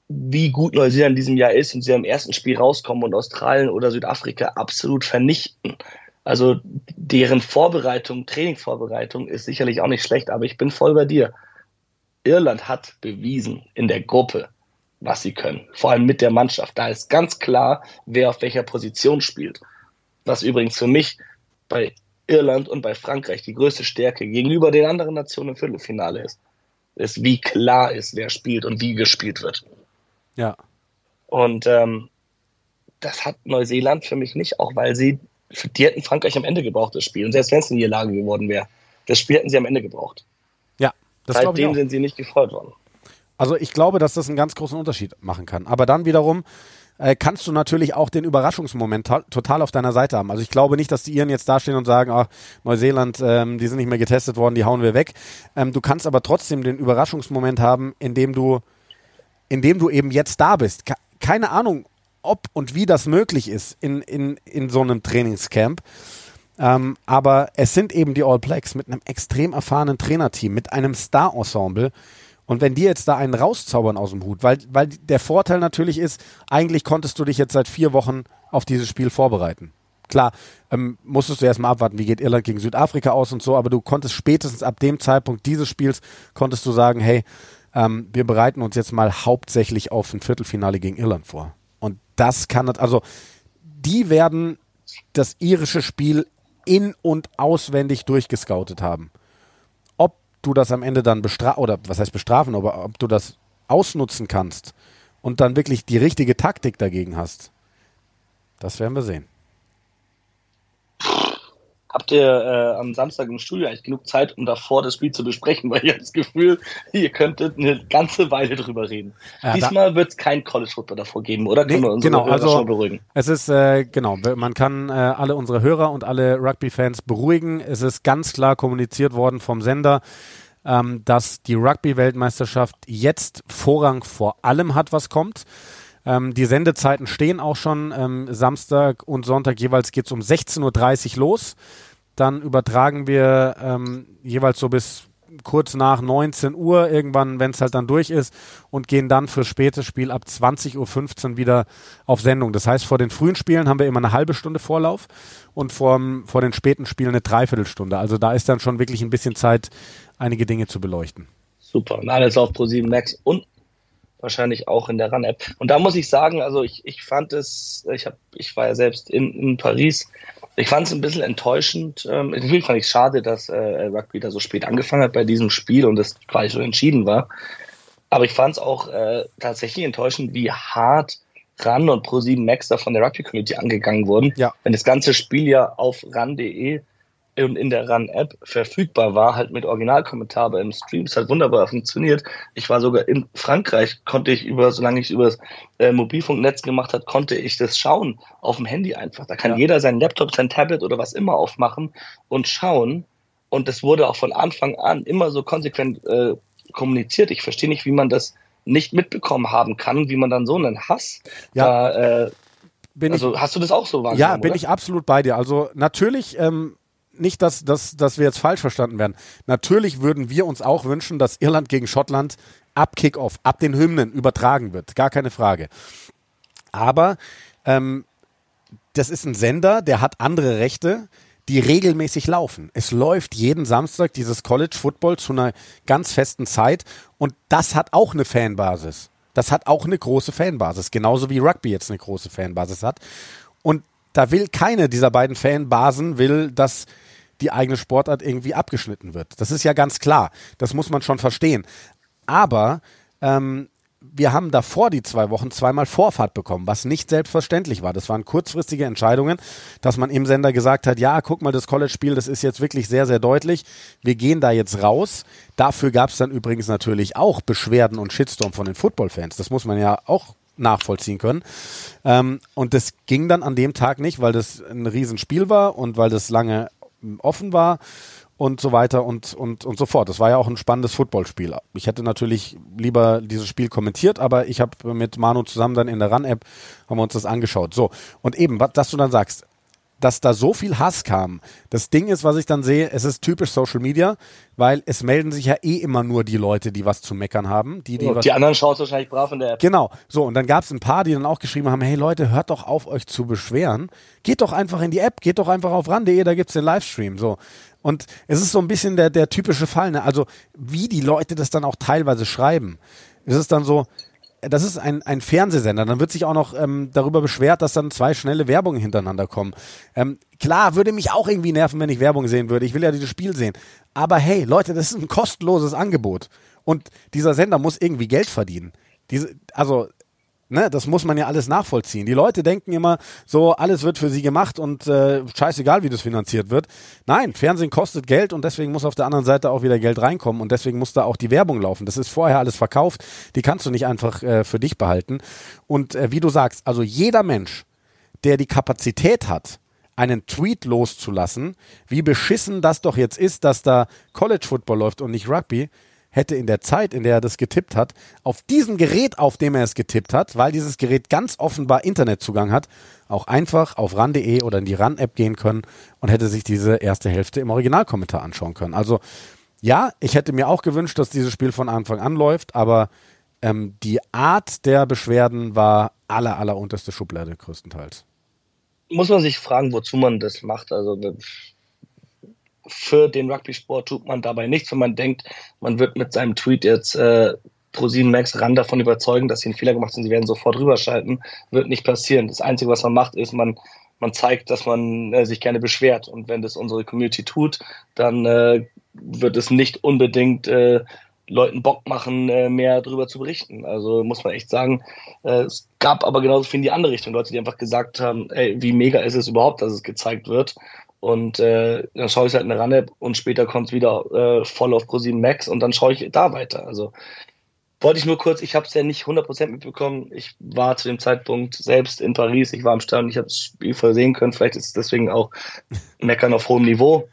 wie gut Neuseeland in diesem Jahr ist und sie am ersten Spiel rauskommen und Australien oder Südafrika absolut vernichten. Also deren Vorbereitung, Trainingsvorbereitung ist sicherlich auch nicht schlecht, aber ich bin voll bei dir. Irland hat bewiesen in der Gruppe, was sie können. Vor allem mit der Mannschaft. Da ist ganz klar, wer auf welcher Position spielt. Was übrigens für mich bei Irland und bei Frankreich die größte Stärke gegenüber den anderen Nationen im Viertelfinale ist. Ist, wie klar ist, wer spielt und wie gespielt wird. Ja. Und ähm, das hat Neuseeland für mich nicht, auch weil sie, die hätten Frankreich am Ende gebraucht, das Spiel. Und selbst wenn es eine Niederlage geworden wäre, das Spiel hätten sie am Ende gebraucht. Ja, das glaube ich Seitdem sind sie nicht gefreut worden. Also ich glaube, dass das einen ganz großen Unterschied machen kann. Aber dann wiederum äh, kannst du natürlich auch den Überraschungsmoment to total auf deiner Seite haben. Also ich glaube nicht, dass die Iren jetzt dastehen und sagen, ach, Neuseeland, ähm, die sind nicht mehr getestet worden, die hauen wir weg. Ähm, du kannst aber trotzdem den Überraschungsmoment haben, indem du, indem du eben jetzt da bist. Ke keine Ahnung, ob und wie das möglich ist in, in, in so einem Trainingscamp. Ähm, aber es sind eben die All Blacks mit einem extrem erfahrenen Trainerteam, mit einem Star-Ensemble. Und wenn die jetzt da einen rauszaubern aus dem Hut, weil, weil der Vorteil natürlich ist, eigentlich konntest du dich jetzt seit vier Wochen auf dieses Spiel vorbereiten. Klar, ähm, musstest du erstmal abwarten, wie geht Irland gegen Südafrika aus und so, aber du konntest spätestens ab dem Zeitpunkt dieses Spiels, konntest du sagen, hey, ähm, wir bereiten uns jetzt mal hauptsächlich auf ein Viertelfinale gegen Irland vor. Und das kann, also die werden das irische Spiel in- und auswendig durchgescoutet haben. Ob du das am Ende dann bestrafen, oder was heißt bestrafen, aber ob du das ausnutzen kannst und dann wirklich die richtige Taktik dagegen hast, das werden wir sehen. Habt ihr äh, am Samstag im Studio eigentlich genug Zeit, um davor das Spiel zu besprechen? Weil ich habe das Gefühl, ihr könntet eine ganze Weile drüber reden. Ja, Diesmal wird es kein College Football davor geben, oder? Können Nee, wir unsere genau, also- schon beruhigen? Es ist, äh, genau, man kann äh, alle unsere Hörer und alle Rugby-Fans beruhigen. Es ist ganz klar kommuniziert worden vom Sender, ähm, dass die Rugby-Weltmeisterschaft jetzt Vorrang vor allem hat, was kommt. Ähm, die Sendezeiten stehen auch schon. Ähm, Samstag und Sonntag jeweils geht's um 16.30 Uhr los. Dann übertragen wir ähm, jeweils so bis kurz nach 19 Uhr irgendwann, wenn es halt dann durch ist und gehen dann für spätes Spiel ab 20.15 Uhr wieder auf Sendung. Das heißt, vor den frühen Spielen haben wir immer eine halbe Stunde Vorlauf und vor, vor den späten Spielen eine Dreiviertelstunde. Also da ist dann schon wirklich ein bisschen Zeit, einige Dinge zu beleuchten. Super. Und alles auf Pro7 Max und wahrscheinlich auch in der Run-App. Und da muss ich sagen, also ich, ich fand es, ich hab, ich war ja selbst in, in Paris, ich fand es ein bisschen enttäuschend. Ähm, natürlich fand ich es schade, dass äh, Rugby da so spät angefangen hat bei diesem Spiel und es quasi so entschieden war. Aber ich fand es auch äh, tatsächlich enttäuschend, wie hart RAN und Pro7 Max da von der Rugby-Community angegangen wurden. Ja. Wenn das ganze Spiel ja auf ran.de und in der RAN-App verfügbar war, halt mit Originalkommentar, aber im Stream es hat wunderbar funktioniert. Ich war sogar in Frankreich, konnte ich über, solange ich über das äh, Mobilfunknetz gemacht hat, konnte ich das schauen auf dem Handy einfach. Da kann Ja. jeder sein Laptop, sein Tablet oder was immer aufmachen und schauen. Und das wurde auch von Anfang an immer so konsequent äh, kommuniziert. Ich verstehe nicht, wie man das nicht mitbekommen haben kann, wie man dann so einen Hass Ja. da, äh, Bin also hast du das auch so wahrgenommen? Ja, bin oder? ich absolut bei dir. Also natürlich, ähm, nicht, dass, dass, dass wir jetzt falsch verstanden werden. Natürlich würden wir uns auch wünschen, dass Irland gegen Schottland ab Kickoff, ab den Hymnen übertragen wird. Gar keine Frage. Aber ähm, das ist ein Sender, der hat andere Rechte, die regelmäßig laufen. Es läuft jeden Samstag dieses College Football zu einer ganz festen Zeit und das hat auch eine Fanbasis. Das hat auch eine große Fanbasis, genauso wie Rugby jetzt eine große Fanbasis hat. Und da will keine dieser beiden Fanbasen will, dass die eigene Sportart irgendwie abgeschnitten wird. Das ist ja ganz klar. Das muss man schon verstehen. Aber ähm, wir haben davor die zwei Wochen zweimal Vorfahrt bekommen, was nicht selbstverständlich war. Das waren kurzfristige Entscheidungen, dass man im Sender gesagt hat, ja, guck mal, das College-Spiel, das ist jetzt wirklich sehr, sehr deutlich. Wir gehen da jetzt raus. Dafür gab es dann übrigens natürlich auch Beschwerden und Shitstorm von den Football-Fans. Das muss man ja auch nachvollziehen können. Ähm, und das ging dann an dem Tag nicht, weil das ein Riesenspiel war und weil das lange offen war und so weiter und, und, und so fort. Das war ja auch ein spannendes Footballspiel. Ich hätte natürlich lieber dieses Spiel kommentiert, aber ich habe mit Manu zusammen dann in der Run-App haben wir uns das angeschaut. So, und eben, was, dass du dann sagst, dass da so viel Hass kam. Das Ding ist, was ich dann sehe, es ist typisch Social Media, weil es melden sich ja eh immer nur die Leute, die was zu meckern haben. Die, die, die anderen schaut wahrscheinlich brav in der App. Genau. So, und dann gab es ein paar, die dann auch geschrieben haben, hey Leute, hört doch auf, euch zu beschweren. Geht doch einfach in die App, geht doch einfach auf ran.de, da gibt's den Livestream. So. Und es ist so ein bisschen der, der typische Fall, ne? Also, wie die Leute das dann auch teilweise schreiben. Es ist dann so, das ist ein, ein Fernsehsender. Dann wird sich auch noch ähm, darüber beschwert, dass dann zwei schnelle Werbungen hintereinander kommen. Ähm, klar, würde mich auch irgendwie nerven, wenn ich Werbung sehen würde. Ich will ja dieses Spiel sehen. Aber hey, Leute, das ist ein kostenloses Angebot. Und dieser Sender muss irgendwie Geld verdienen. Diese, also Ne, das muss man ja alles nachvollziehen. Die Leute denken immer, so alles wird für sie gemacht und äh, scheißegal, wie das finanziert wird. Nein, Fernsehen kostet Geld und deswegen muss auf der anderen Seite auch wieder Geld reinkommen und deswegen muss da auch die Werbung laufen. Das ist vorher alles verkauft, die kannst du nicht einfach äh, für dich behalten. Und äh, wie du sagst, also jeder Mensch, der die Kapazität hat, einen Tweet loszulassen, wie beschissen das doch jetzt ist, dass da College Football läuft und nicht Rugby, hätte in der Zeit, in der er das getippt hat, auf diesem Gerät, auf dem er es getippt hat, weil dieses Gerät ganz offenbar Internetzugang hat, auch einfach auf ran.de oder in die ran-App gehen können und hätte sich diese erste Hälfte im Originalkommentar anschauen können. Also ja, ich hätte mir auch gewünscht, dass dieses Spiel von Anfang an läuft, aber ähm, die Art der Beschwerden war aller, aller unterste Schublade größtenteils. Muss man sich fragen, wozu man das macht. Also für den Rugby-Sport tut man dabei nichts, wenn man denkt, man wird mit seinem Tweet jetzt äh, ProSieben Max ran davon überzeugen, dass sie einen Fehler gemacht haben, sie werden sofort rüberschalten, wird nicht passieren. Das Einzige, was man macht, ist, man, man zeigt, dass man äh, sich gerne beschwert. Und wenn das unsere Community tut, dann äh, wird es nicht unbedingt äh, Leuten Bock machen, äh, mehr darüber zu berichten. Also muss man echt sagen, äh, es gab aber genauso viel in die andere Richtung. Leute, die einfach gesagt haben, ey, wie mega ist es überhaupt, dass es gezeigt wird. Und äh, dann schaue ich halt eine Runne und später kommt es wieder äh, voll auf ProSieben Max und dann schaue ich da weiter. Also wollte ich nur kurz, ich habe es ja nicht 100% mitbekommen. Ich war zu dem Zeitpunkt selbst in Paris, ich war am Start, ich habe das Spiel voll sehen können. Vielleicht ist es deswegen auch Meckern auf hohem Niveau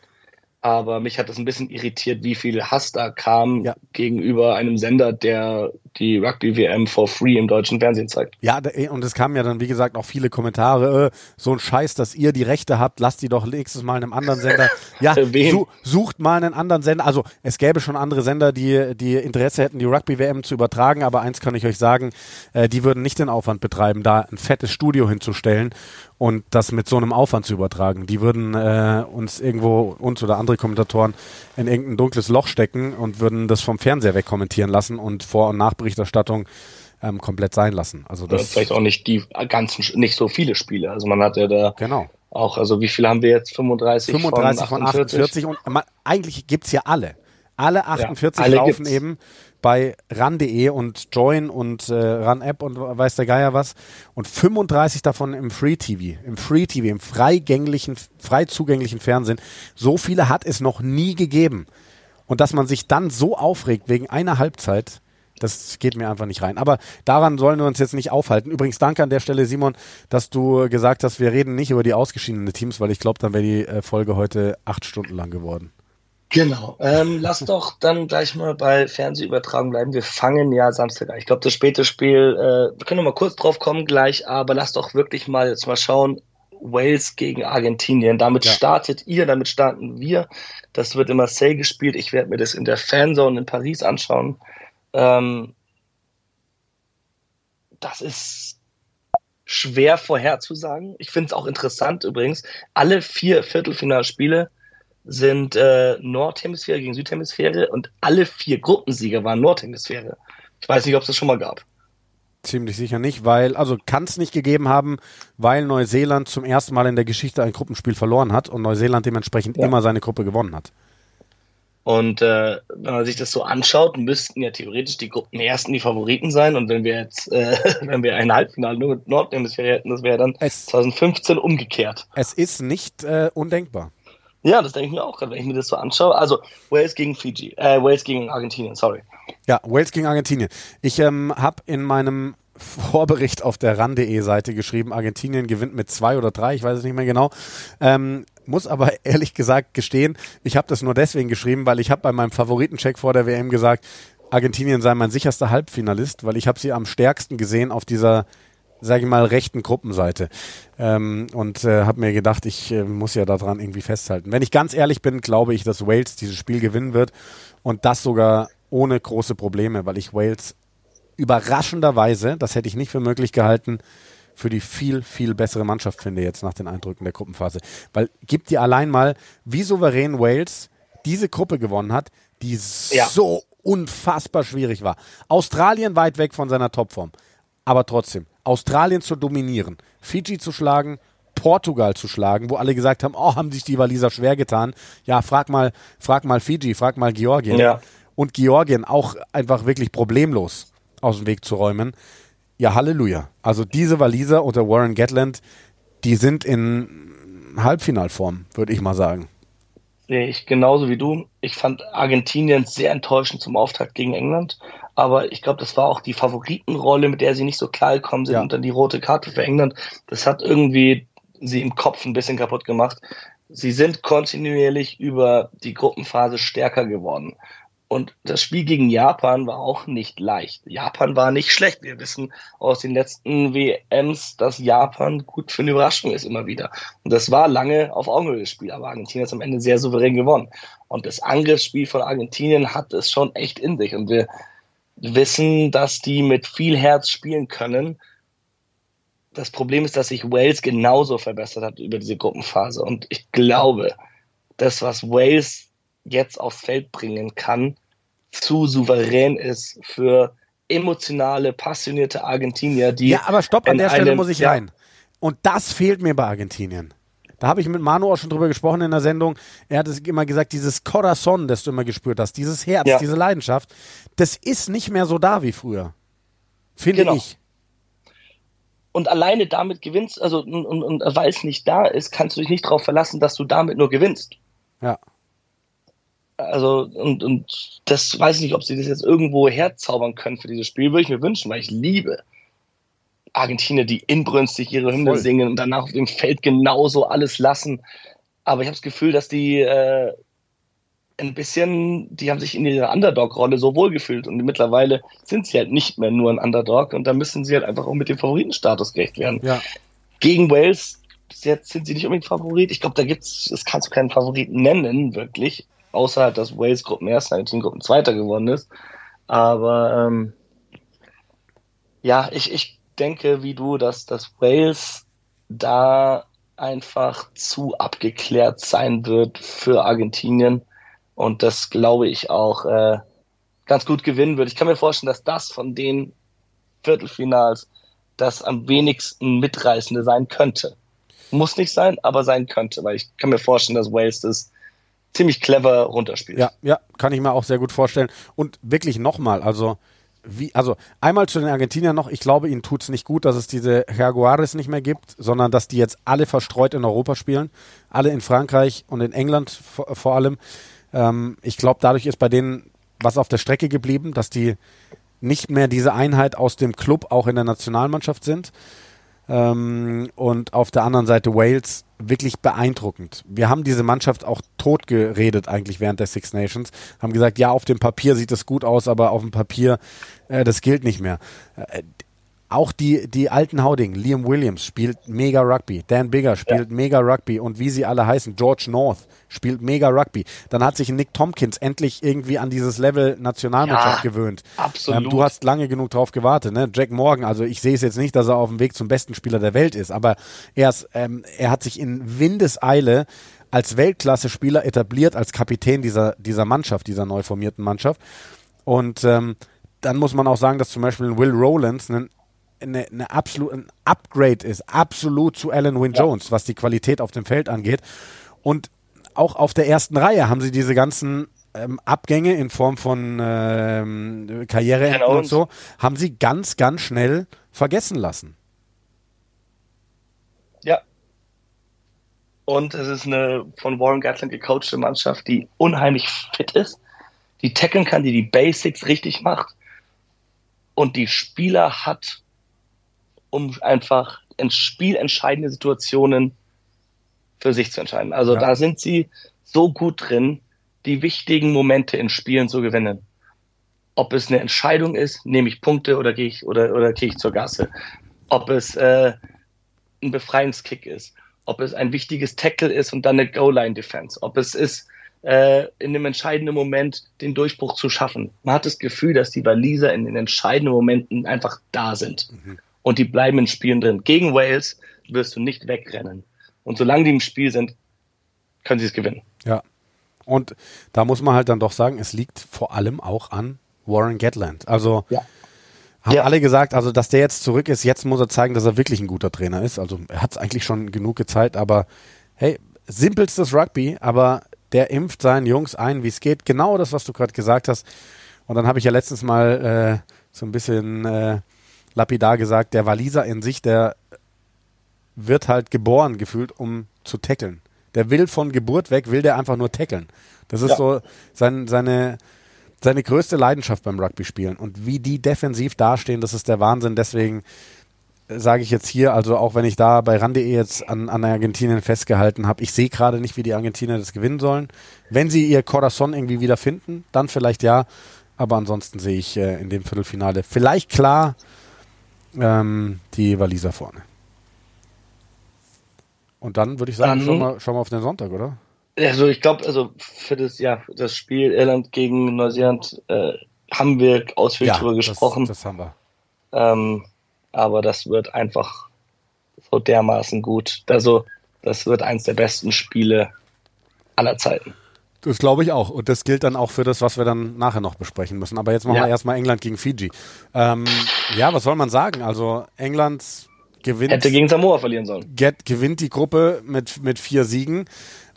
aber mich hat das ein bisschen irritiert, wie viel Hass da kam ja. gegenüber einem Sender, der die Rugby-WM for free im deutschen Fernsehen zeigt. Ja, und es kamen ja dann, wie gesagt, auch viele Kommentare, äh, so ein Scheiß, dass ihr die Rechte habt, lasst die doch nächstes Mal in einem anderen Sender. Ja, su sucht mal einen anderen Sender. Also es gäbe schon andere Sender, die, die Interesse hätten, die Rugby-WM zu übertragen, aber eins kann ich euch sagen, äh, die würden nicht den Aufwand betreiben, da ein fettes Studio hinzustellen und das mit so einem Aufwand zu übertragen. Die würden äh, uns irgendwo, uns oder andere Kommentatoren, in irgendein dunkles Loch stecken und würden das vom Fernseher wegkommentieren lassen und Vor- und Nachberichterstattung ähm, komplett sein lassen. Also das oder vielleicht auch nicht die ganzen, nicht so viele Spiele. Also man hat ja da genau. auch, also wie viele haben wir jetzt? 35, 35 von 48, von 48 und man, eigentlich gibt's ja alle. Alle 48 ja, alle laufen gibt's. eben bei ran.de und Join und äh, Ran-App und weiß der Geier was. Und 35 davon im Free TV, im Free TV, im freigänglichen, frei zugänglichen Fernsehen. So viele hat es noch nie gegeben. Und dass man sich dann so aufregt wegen einer Halbzeit, das geht mir einfach nicht rein. Aber daran sollen wir uns jetzt nicht aufhalten. Übrigens danke an der Stelle, Simon, dass du gesagt hast, wir reden nicht über die ausgeschiedenen Teams, weil ich glaube, dann wäre die äh, Folge heute acht Stunden lang geworden. Genau. Ähm, lass doch dann gleich mal bei Fernsehübertragung bleiben. Wir fangen ja Samstag an. Ich glaube, das späte Spiel, äh, wir können noch mal kurz drauf kommen gleich, aber lass doch wirklich mal jetzt mal schauen, Wales gegen Argentinien. Damit ja. startet ihr, damit starten wir. Das wird in Marseille gespielt. Ich werde mir das in der Fanzone in Paris anschauen. Ähm, das ist schwer vorherzusagen. Ich finde es auch interessant übrigens. Alle vier Viertelfinalspiele sind äh, Nordhemisphäre gegen Südhemisphäre und alle vier Gruppensieger waren Nordhemisphäre. Ich weiß nicht, ob es das schon mal gab. Ziemlich sicher nicht, weil, also kann es nicht gegeben haben, weil Neuseeland zum ersten Mal in der Geschichte ein Gruppenspiel verloren hat und Neuseeland dementsprechend ja. immer seine Gruppe gewonnen hat. Und äh, wenn man sich das so anschaut, müssten ja theoretisch die Gruppen ersten die Favoriten sein. Und wenn wir jetzt, äh, wenn wir ein Halbfinale nur mit Nordhemisphäre hätten, das wäre dann es, 2015 umgekehrt. Es ist nicht äh, undenkbar. Ja, das denke ich mir auch gerade, wenn ich mir das so anschaue. Also Wales gegen Fiji, äh, Wales gegen Argentinien, sorry. Ja, Wales gegen Argentinien. Ich ähm, habe in meinem Vorbericht auf der RAN.de Seite geschrieben, Argentinien gewinnt mit zwei oder drei, ich weiß es nicht mehr genau. Ähm, muss aber ehrlich gesagt gestehen, ich habe das nur deswegen geschrieben, weil ich habe bei meinem Favoritencheck vor der WM gesagt, Argentinien sei mein sicherster Halbfinalist, weil ich habe sie am stärksten gesehen auf dieser sage ich mal, rechten Gruppenseite. Ähm, und äh, habe mir gedacht, ich äh, muss ja daran irgendwie festhalten. Wenn ich ganz ehrlich bin, glaube ich, dass Wales dieses Spiel gewinnen wird und das sogar ohne große Probleme, weil ich Wales überraschenderweise, das hätte ich nicht für möglich gehalten, für die viel, viel bessere Mannschaft finde jetzt nach den Eindrücken der Gruppenphase. Weil gibt dir allein mal, wie souverän Wales diese Gruppe gewonnen hat, die ja. so unfassbar schwierig war. Australien weit weg von seiner Topform. Aber trotzdem, Australien zu dominieren, Fiji zu schlagen, Portugal zu schlagen, wo alle gesagt haben, oh, haben sich die Waliser schwer getan. Ja, frag mal, frag mal Fiji, frag mal Georgien. Ja. Und Georgien auch einfach wirklich problemlos aus dem Weg zu räumen. Ja, Halleluja. Also diese Waliser unter Warren Gatland, die sind in Halbfinalform, würde ich mal sagen. Sehe ich genauso wie du. Ich fand Argentinien sehr enttäuschend zum Auftakt gegen England aber ich glaube, das war auch die Favoritenrolle, mit der sie nicht so klar gekommen sind ja. und dann die rote Karte für England. Das hat irgendwie sie im Kopf ein bisschen kaputt gemacht. Sie sind kontinuierlich über die Gruppenphase stärker geworden. Und das Spiel gegen Japan war auch nicht leicht. Japan war nicht schlecht. Wir wissen aus den letzten WMs, dass Japan gut für eine Überraschung ist immer wieder. Und das war lange auf Augenhöhe das Spiel, aber Argentinien ist am Ende sehr souverän gewonnen. Und das Angriffsspiel von Argentinien hat es schon echt in sich. Und wir wissen, dass die mit viel Herz spielen können. Das Problem ist, dass sich Wales genauso verbessert hat über diese Gruppenphase. Und ich glaube, das, was Wales jetzt aufs Feld bringen kann, zu souverän ist für emotionale, passionierte Argentinier, die. Ja, aber stopp, an der Stelle muss ich ja, rein. Und das fehlt mir bei Argentinien. Da habe ich mit Manu auch schon drüber gesprochen in der Sendung. Er hat es immer gesagt, dieses Corazon, das du immer gespürt hast, dieses Herz, ja. diese Leidenschaft, das ist nicht mehr so da wie früher. Finde genau. ich. Und alleine damit gewinnst, also und, und, und weil es nicht da ist, kannst du dich nicht darauf verlassen, dass du damit nur gewinnst. Ja. Also, und, und das weiß ich nicht, ob sie das jetzt irgendwo herzaubern können für dieses Spiel, würde ich mir wünschen, weil ich liebe Argentinier, die inbrünstig ihre Hymne Voll. singen und danach auf dem Feld genauso alles lassen. Aber ich habe das Gefühl, dass die äh, ein bisschen, die haben sich in ihrer Underdog-Rolle so wohlgefühlt und mittlerweile sind sie halt nicht mehr nur ein Underdog und da müssen sie halt einfach auch mit dem Favoritenstatus gerecht werden. Ja. Gegen Wales jetzt sind sie nicht unbedingt Favorit. Ich glaube, da gibt's, das kannst du keinen Favoriten nennen, wirklich. Außer halt, dass Wales Gruppen erster, Argentinien Gruppen zweiter geworden ist. Aber ähm, ja, ich, ich denke, wie du, dass, dass Wales da einfach zu abgeklärt sein wird für Argentinien und das glaube ich auch äh, ganz gut gewinnen wird. Ich kann mir vorstellen, dass das von den Viertelfinals das am wenigsten mitreißende sein könnte. Muss nicht sein, aber sein könnte, weil ich kann mir vorstellen, dass Wales das ziemlich clever runterspielt. Ja, ja, kann ich mir auch sehr gut vorstellen. Und wirklich nochmal, also wie, also einmal zu den Argentiniern noch, ich glaube, ihnen tut es nicht gut, dass es diese Jaguares nicht mehr gibt, sondern dass die jetzt alle verstreut in Europa spielen, alle in Frankreich und in England vor, vor allem. Ähm, ich glaube, dadurch ist bei denen was auf der Strecke geblieben, dass die nicht mehr diese Einheit aus dem Club auch in der Nationalmannschaft sind. Ähm, und auf der anderen Seite Wales wirklich beeindruckend. Wir haben diese Mannschaft auch totgeredet eigentlich während der Six Nations. Haben gesagt, ja, auf dem Papier sieht das gut aus, aber auf dem Papier, äh, das gilt nicht mehr. Äh, auch die, die alten Hauding, Liam Williams spielt mega Rugby, Dan Bigger spielt ja. mega Rugby und wie sie alle heißen, George North spielt mega Rugby. Dann hat sich Nick Tompkins endlich irgendwie an dieses Level Nationalmannschaft ja, gewöhnt. Absolut. Ähm, du hast lange genug drauf gewartet, ne? Jack Morgan, also ich sehe es jetzt nicht, dass er auf dem Weg zum besten Spieler der Welt ist, aber er, ist, ähm, er hat sich in Windeseile als Weltklasse-Spieler etabliert, als Kapitän dieser, dieser Mannschaft, dieser neu formierten Mannschaft. Und ähm, dann muss man auch sagen, dass zum Beispiel Will Rowlands ein eine, eine absolut, ein Upgrade ist, absolut zu Alan Wynne Jones, ja. was die Qualität auf dem Feld angeht. Und auch auf der ersten Reihe haben sie diese ganzen ähm, Abgänge in Form von ähm, Karriereenden und so, haben sie ganz, ganz schnell vergessen lassen. Ja. Und es ist eine von Warren Gatland gecoachte Mannschaft, die unheimlich fit ist, die tackeln kann, die die Basics richtig macht und die Spieler hat, um einfach in spielentscheidende Situationen für sich zu entscheiden. Also ja. da sind sie so gut drin, die wichtigen Momente in Spielen zu gewinnen. Ob es eine Entscheidung ist, nehme ich Punkte oder gehe ich oder oder gehe ich zur Gasse. Ob es äh, ein Befreiungskick ist, ob es ein wichtiges Tackle ist und dann eine Goal-Line-Defense, ob es ist, äh, in dem entscheidenden Moment den Durchbruch zu schaffen. Man hat das Gefühl, dass die Waliser in den entscheidenden Momenten einfach da sind. Mhm. Und die bleiben in Spielen drin. Gegen Wales wirst du nicht wegrennen. Und solange die im Spiel sind, können sie es gewinnen. Ja. Und da muss man halt dann doch sagen, es liegt vor allem auch an Warren Gatland. Also ja. haben ja. alle gesagt, also dass der jetzt zurück ist, jetzt muss er zeigen, dass er wirklich ein guter Trainer ist. Also er hat es eigentlich schon genug gezeigt, aber hey, simpelstes Rugby, aber der impft seinen Jungs ein, wie es geht. Genau das, was du gerade gesagt hast. Und dann habe ich ja letztens mal äh, so ein bisschen äh, lapidar gesagt, der Waliser in sich, der wird halt geboren gefühlt, um zu tackeln. Der will von Geburt weg, will der einfach nur tackeln. Das ist ja. so sein, seine, seine größte Leidenschaft beim Rugby spielen. Und wie die defensiv dastehen, das ist der Wahnsinn. Deswegen sage ich jetzt hier, also auch wenn ich da bei RAN.de jetzt an, an Argentinien festgehalten habe, ich sehe gerade nicht, wie die Argentinier das gewinnen sollen. Wenn sie ihr Corazon irgendwie wieder finden, dann vielleicht ja. Aber ansonsten sehe ich äh, in dem Viertelfinale vielleicht klar ähm, die Waliser vorne. Und dann würde ich sagen, dann, schauen, wir, schauen wir auf den Sonntag, oder? Also ich glaube, also für das, ja, das Spiel Irland gegen Neuseeland äh, haben wir ausführlich ja, darüber gesprochen. Das, das haben wir. Ähm, aber das wird einfach so dermaßen gut. Also das wird eins der besten Spiele aller Zeiten. Das glaube ich auch. Und das gilt dann auch für das, was wir dann nachher noch besprechen müssen. Aber jetzt machen ja. wir erstmal England gegen Fiji. Ähm, ja, was soll man sagen? Also England gewinnt. Hätte gegen Samoa verlieren sollen. Get, gewinnt die Gruppe mit, mit vier Siegen.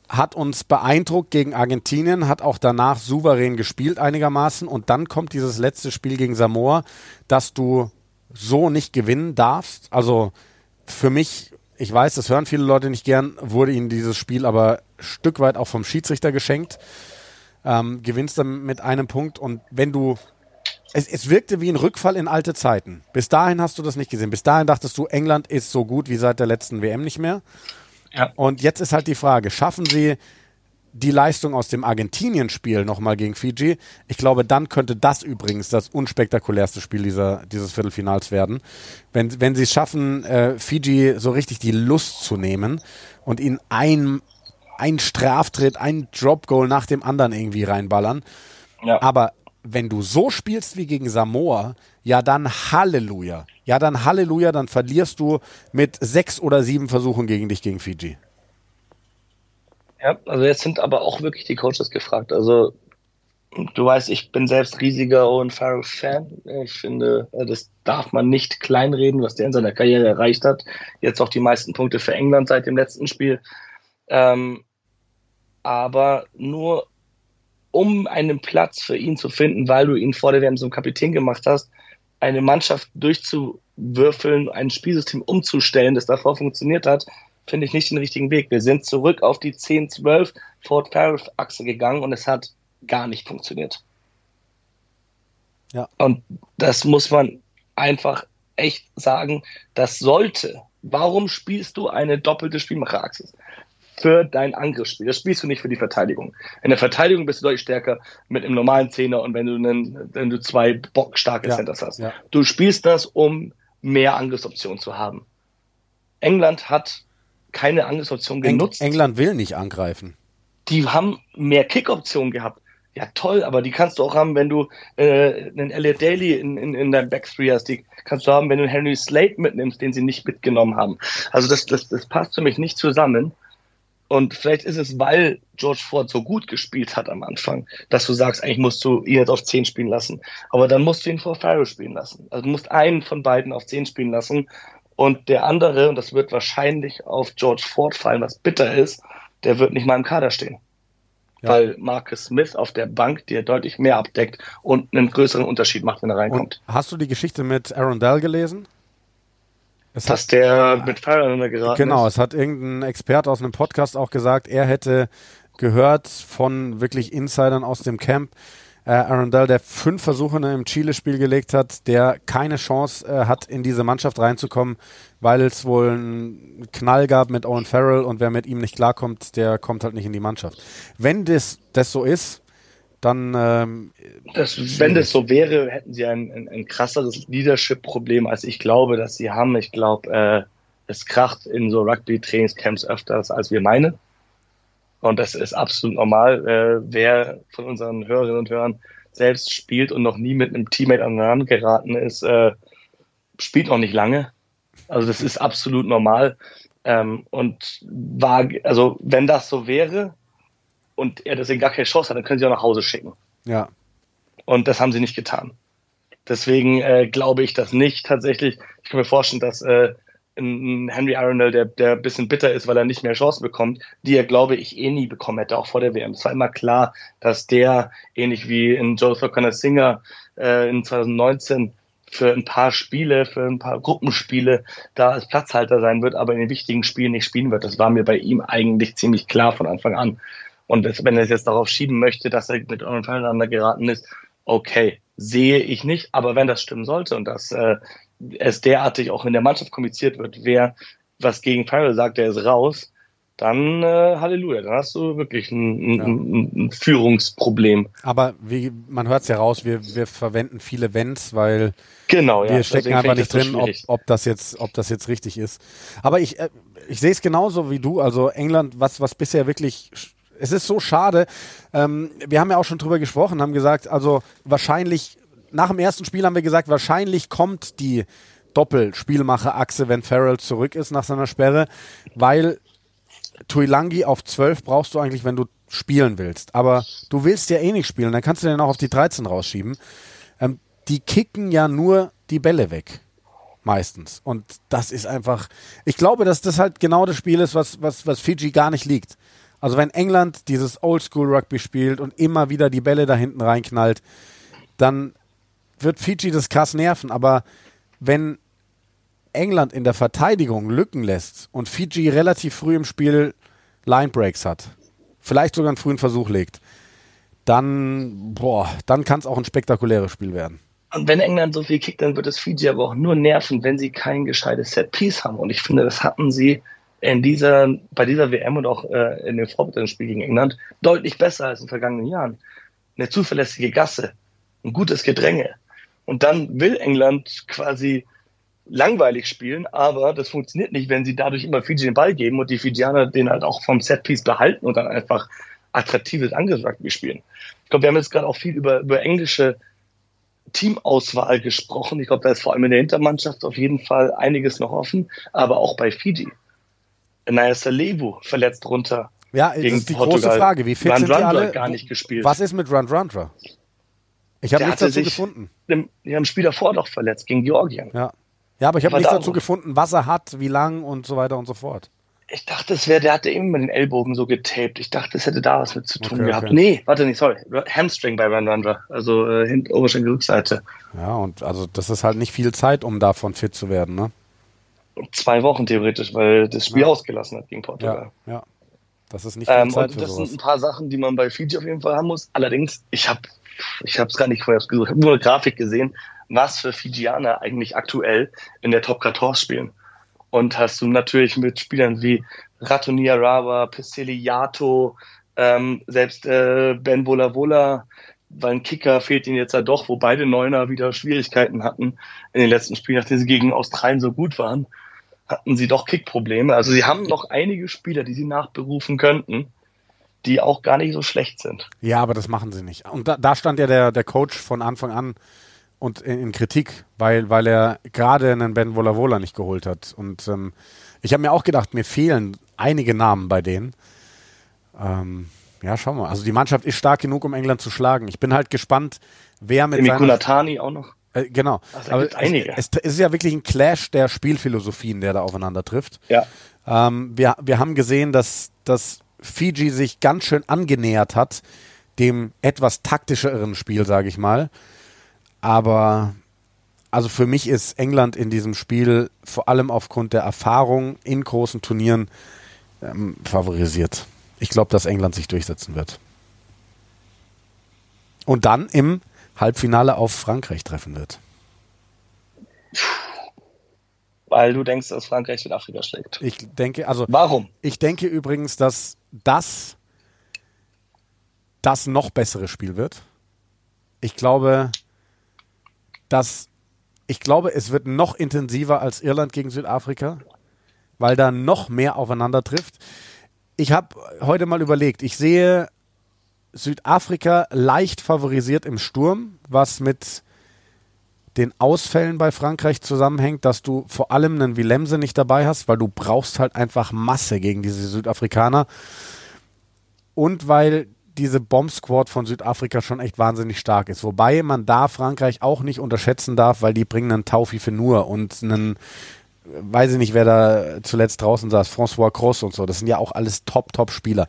Hat uns beeindruckt gegen Argentinien, hat auch danach souverän gespielt einigermaßen. Und dann kommt dieses letzte Spiel gegen Samoa, dass du so nicht gewinnen darfst. Also für mich, ich weiß, das hören viele Leute nicht gern, wurde ihnen dieses Spiel aber Stück weit auch vom Schiedsrichter geschenkt. Ähm, gewinnst dann mit einem Punkt und wenn du es, es wirkte wie ein Rückfall in alte Zeiten. Bis dahin hast du das nicht gesehen. Bis dahin dachtest du, England ist so gut wie seit der letzten WM nicht mehr. Ja. Und jetzt ist halt die Frage, schaffen sie die Leistung aus dem Argentinien-Spiel nochmal gegen Fiji? Ich glaube, dann könnte das übrigens das unspektakulärste Spiel dieser, dieses Viertelfinals werden. Wenn, wenn sie es schaffen, äh, Fiji so richtig die Lust zu nehmen und ihnen ein, ein Straftritt, ein Drop-Goal nach dem anderen irgendwie reinballern. Ja. Aber wenn du so spielst wie gegen Samoa, ja dann Halleluja. Ja dann Halleluja, dann verlierst du mit sechs oder sieben Versuchen gegen dich gegen Fiji. Ja, also jetzt sind aber auch wirklich die Coaches gefragt. Also du weißt, ich bin selbst riesiger Owen Farrell-Fan. Ich finde, das darf man nicht kleinreden, was der in seiner Karriere erreicht hat. Jetzt auch die meisten Punkte für England seit dem letzten Spiel. Ähm, aber nur um einen Platz für ihn zu finden, weil du ihn vor der WM zum Kapitän gemacht hast, eine Mannschaft durchzuwürfeln, ein Spielsystem umzustellen, das davor funktioniert hat, finde ich nicht den richtigen Weg. Wir sind zurück auf die 10-12 Fort Paris-Achse gegangen und es hat gar nicht funktioniert. Ja. Und das muss man einfach echt sagen, das sollte. Warum spielst du eine doppelte Spielmacherachse? für dein Angriffsspiel. Das spielst du nicht für die Verteidigung. In der Verteidigung bist du deutlich stärker mit einem normalen Zehner und wenn du einen, wenn du zwei bockstarke ja, Centers hast. Ja. Du spielst das, um mehr Angriffsoptionen zu haben. England hat keine Angriffsoption genutzt. Eng England will nicht angreifen. Die haben mehr Kick-Optionen gehabt. Ja, toll, aber die kannst du auch haben, wenn du äh, einen Elliot Daly in, in, in deinem Backstreet hast. Die kannst du haben, wenn du Henry Slate mitnimmst, den sie nicht mitgenommen haben. Also das, das, das passt für mich nicht zusammen. Und vielleicht ist es, weil George Ford so gut gespielt hat am Anfang, dass du sagst, eigentlich musst du ihn jetzt auf 10 spielen lassen. Aber dann musst du ihn vor Farrell spielen lassen. Also du musst einen von beiden auf 10 spielen lassen. Und der andere, und das wird wahrscheinlich auf George Ford fallen, was bitter ist, der wird nicht mal im Kader stehen. Ja. Weil Marcus Smith auf der Bank dir deutlich mehr abdeckt und einen größeren Unterschied macht, wenn er reinkommt. Und hast du die Geschichte mit Aaron Dell gelesen? Es dass hat, der mit Fire geraten Genau, ist. es hat irgendein Experte aus einem Podcast auch gesagt, er hätte gehört von wirklich Insidern aus dem Camp, äh, Arundel, der fünf Versuche im Chile-Spiel gelegt hat, der keine Chance äh, hat, in diese Mannschaft reinzukommen, weil es wohl einen Knall gab mit Owen Farrell und wer mit ihm nicht klarkommt, der kommt halt nicht in die Mannschaft. Wenn das, das so ist, dann. Ähm, das, wenn das so wäre, hätten sie ein, ein, ein krasseres Leadership-Problem, als ich glaube, dass sie haben. Ich glaube, äh, es kracht in so Rugby-Trainingscamps öfters, als wir meinen. Und das ist absolut normal. Äh, wer von unseren Hörerinnen und Hörern selbst spielt und noch nie mit einem Teammate aneinander geraten ist, äh, spielt noch nicht lange. Also das ist absolut normal. Ähm, und war, also wenn das so wäre, und er deswegen gar keine Chance hat, dann können sie auch nach Hause schicken. Ja. Und das haben sie nicht getan. Deswegen äh, glaube ich das nicht tatsächlich. Ich kann mir vorstellen, dass äh, ein Henry Arundel, der, der ein bisschen bitter ist, weil er nicht mehr Chancen bekommt, die er, glaube ich, eh nie bekommen hätte, auch vor der WM. Es war immer klar, dass der, ähnlich wie in Joseph Connor Singer äh, in 2019, für ein paar Spiele, für ein paar Gruppenspiele da als Platzhalter sein wird, aber in den wichtigen Spielen nicht spielen wird. Das war mir bei ihm eigentlich ziemlich klar von Anfang an. Und das, wenn er es jetzt darauf schieben möchte, dass er mit untereinander geraten ist, okay, sehe ich nicht. Aber wenn das stimmen sollte und dass äh, es derartig auch in der Mannschaft kommuniziert wird, wer was gegen Farrell sagt, der ist raus, dann äh, Halleluja, dann hast du wirklich ein, ja. ein, ein Führungsproblem. Aber wie man hört es ja raus, wir, wir verwenden viele Wenns, weil genau, wir stecken einfach nicht drin, ob, ob, das jetzt, ob das jetzt richtig ist. Aber ich, äh, ich sehe es genauso wie du. Also England, was, was bisher wirklich es ist so schade. Ähm, wir haben ja auch schon drüber gesprochen, haben gesagt, also wahrscheinlich, nach dem ersten Spiel haben wir gesagt, wahrscheinlich kommt die Doppelspielmacher-Achse, wenn Farrell zurück ist nach seiner Sperre, weil Tuilangi auf 12 brauchst du eigentlich, wenn du spielen willst. Aber du willst ja eh nicht spielen, dann kannst du den auch auf die 13 rausschieben. Ähm, die kicken ja nur die Bälle weg. Meistens. Und das ist einfach. Ich glaube, dass das halt genau das Spiel ist, was, was, was Fiji gar nicht liegt. Also wenn England dieses Oldschool-Rugby spielt und immer wieder die Bälle da hinten reinknallt, dann wird Fiji das krass nerven. Aber wenn England in der Verteidigung Lücken lässt und Fiji relativ früh im Spiel Linebreaks hat, vielleicht sogar einen frühen Versuch legt, dann, dann kann es auch ein spektakuläres Spiel werden. Und wenn England so viel kickt, dann wird es Fiji aber auch nur nerven, wenn sie kein gescheites Set-Piece haben. Und ich finde, das hatten sie in dieser, bei dieser WM und auch äh, in dem Vorbereitungsspiel gegen England deutlich besser als in den vergangenen Jahren. Eine zuverlässige Gasse, ein gutes Gedränge. Und dann will England quasi langweilig spielen, aber das funktioniert nicht, wenn sie dadurch immer Fiji den Ball geben und die Fijianer den halt auch vom Setpiece behalten und dann einfach attraktives Angriffsrugby spielen. Ich glaube, wir haben jetzt gerade auch viel über, über englische Teamauswahl gesprochen. Ich glaube, da ist vor allem in der Hintermannschaft auf jeden Fall einiges noch offen, aber auch bei Fiji. Naya Salevu verletzt runter. Ja, das ist die Portugal. große Frage. Wie fit Run sind die alle? gar nicht gespielt. Was ist mit Run Rundra? Ich habe nichts dazu gefunden. Im, die haben Spieler vor doch verletzt gegen Georgien. Ja, ja aber ich habe nichts dazu gefunden, was er hat, wie lang und so weiter und so fort. Ich dachte, es wäre, der hatte eben mit den Ellbogen so getaped. Ich dachte, es hätte da was mit zu tun okay, gehabt. Okay. Nee, warte nicht, sorry. Hamstring bei Run Rundra. Also äh, Rückseite. Ja, und also das ist halt nicht viel Zeit, um davon fit zu werden, ne? zwei Wochen theoretisch, weil das Spiel ja. ausgelassen hat gegen Portugal. Ja, ja. Das ist nicht viel ähm, Zeit und das sind ein paar Sachen, die man bei Fiji auf jeden Fall haben muss. Allerdings, ich habe ich habe es gar nicht vorher gesucht, ich habe nur eine Grafik gesehen, was für Fijianer eigentlich aktuell in der Top 14 spielen. Und hast du natürlich mit Spielern wie Ratonia Rawa, Peseliato, ähm, selbst äh, Ben Vola Vola, weil ein Kicker fehlt ihnen jetzt ja doch, wo beide Neuner wieder Schwierigkeiten hatten in den letzten Spielen, nachdem sie gegen Australien so gut waren, hatten sie doch Kickprobleme. Also sie haben noch einige Spieler, die sie nachberufen könnten, die auch gar nicht so schlecht sind. Ja, aber das machen sie nicht. Und da, da stand ja der, der Coach von Anfang an und in, in Kritik, weil, weil er gerade einen Ben Volavola nicht geholt hat. Und ähm, ich habe mir auch gedacht, mir fehlen einige Namen bei denen. Ähm, ja, schauen wir. Also die Mannschaft ist stark genug, um England zu schlagen. Ich bin halt gespannt, wer mit Emi auch noch. Äh, genau. Ach, Aber es, es, es, ist ja wirklich ein Clash der Spielphilosophien, der da aufeinander trifft. Ja. Ähm, wir, wir haben gesehen, dass, dass Fiji sich ganz schön angenähert hat, dem etwas taktischeren Spiel, sage ich mal. Aber also für mich ist England in diesem Spiel vor allem aufgrund der Erfahrung in großen Turnieren ähm, favorisiert. Ich glaube, dass England sich durchsetzen wird. Und dann im Halbfinale auf Frankreich treffen wird. Weil du denkst, dass Frankreich Südafrika schlägt. Ich denke, also. Warum? Ich denke übrigens, dass das das noch bessere Spiel wird. Ich glaube, dass ich glaube, es wird noch intensiver als Irland gegen Südafrika, weil da noch mehr aufeinander trifft. Ich habe heute mal überlegt, ich sehe Südafrika leicht favorisiert im Sturm, was mit den Ausfällen bei Frankreich zusammenhängt, dass du vor allem einen Willemse nicht dabei hast, weil du brauchst halt einfach Masse gegen diese Südafrikaner. Und weil diese Bomb-Squad von Südafrika schon echt wahnsinnig stark ist. Wobei man da Frankreich auch nicht unterschätzen darf, weil die bringen einen Taufi Fenur und einen, weiß ich nicht, wer da zuletzt draußen saß, François Cross und so. Das sind ja auch alles Top-Top-Spieler.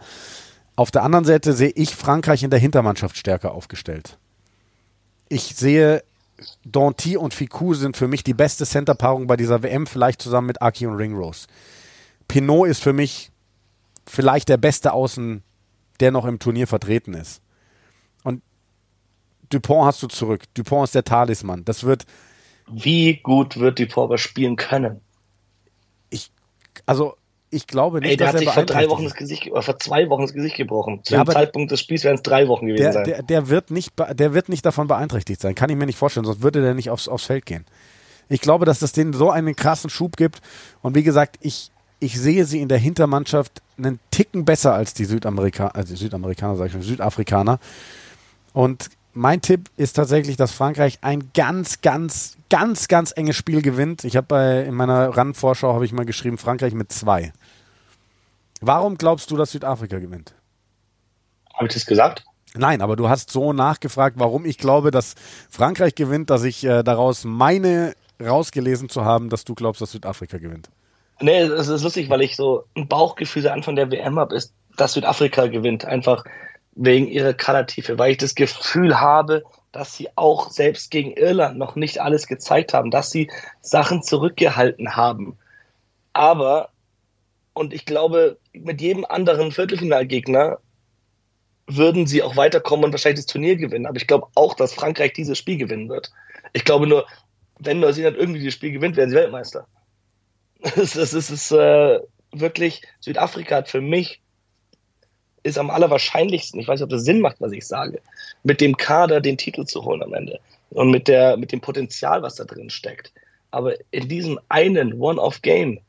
Auf der anderen Seite sehe ich Frankreich in der Hintermannschaft stärker aufgestellt. Ich sehe Danty und Ficou sind für mich die beste Centerpaarung bei dieser WM, vielleicht zusammen mit Aki und Ringrose. Pinot ist für mich vielleicht der beste Außen der noch im Turnier vertreten ist. Und Dupont hast du zurück. Dupont ist der Talisman. Das wird. Wie gut wird Dupont aber spielen können? Ich, also, ich glaube nicht, Ey, der hat sich vor drei Wochen das Gesicht, vor zwei Wochen das Gesicht gebrochen. Zu ja, dem Zeitpunkt des Spiels wären es drei Wochen gewesen der, sein. Der, der, wird nicht, der wird nicht davon beeinträchtigt sein. Kann ich mir nicht vorstellen, sonst würde der nicht aufs, aufs Feld gehen. Ich glaube, dass das denen so einen krassen Schub gibt. Und wie gesagt, ich, ich sehe sie in der Hintermannschaft einen Ticken besser als die Südamerikaner, also Südamerikaner, sage ich schon, Südafrikaner. Und mein Tipp ist tatsächlich, dass Frankreich ein ganz, ganz, ganz, ganz enges Spiel gewinnt. Ich habe bei in meiner Randvorschau habe ich mal geschrieben Frankreich mit zwei. Warum glaubst du, dass Südafrika gewinnt? Habe ich das gesagt? Nein, aber du hast so nachgefragt, warum ich glaube, dass Frankreich gewinnt, dass ich äh, daraus meine rausgelesen zu haben, dass du glaubst, dass Südafrika gewinnt. Nee, es ist lustig, weil ich so ein Bauchgefühl an Anfang der WM habe, ist, dass Südafrika gewinnt. Einfach wegen ihrer Kadertiefe, weil ich das Gefühl habe, dass sie auch selbst gegen Irland noch nicht alles gezeigt haben, dass sie Sachen zurückgehalten haben. Aber, und ich glaube, mit jedem anderen Viertelfinalgegner würden sie auch weiterkommen und wahrscheinlich das Turnier gewinnen. Aber ich glaube auch, dass Frankreich dieses Spiel gewinnen wird. Ich glaube nur, wenn Neuseeland irgendwie das Spiel gewinnt, werden sie Weltmeister. Das ist, das ist äh, wirklich, Südafrika hat für mich ist am allerwahrscheinlichsten, ich weiß nicht, ob das Sinn macht, was ich sage, mit dem Kader den Titel zu holen am Ende und mit, der, mit dem Potenzial, was da drin steckt. Aber in diesem einen One-Off-Game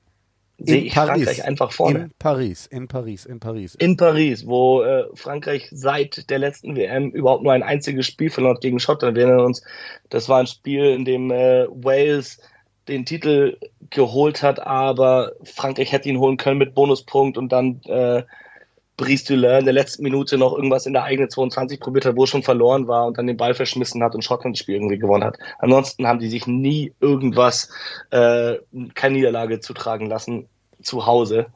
sehe ich Paris. Frankreich einfach vorne. In Paris, in Paris, in Paris. In Paris, wo äh, Frankreich seit der letzten WM überhaupt nur ein einziges Spiel verloren gegen Schottland. Wir erinnern uns, das war ein Spiel, in dem äh, Wales den Titel geholt hat, aber Frankreich hätte ihn holen können mit Bonuspunkt und dann äh, Brice Dulin in der letzten Minute noch irgendwas in der eigenen 22 probiert hat, wo es schon verloren war und dann den Ball verschmissen hat und Schottland das Spiel irgendwie gewonnen hat. Ansonsten haben die sich nie irgendwas, äh, keine Niederlage zutragen lassen zu Hause.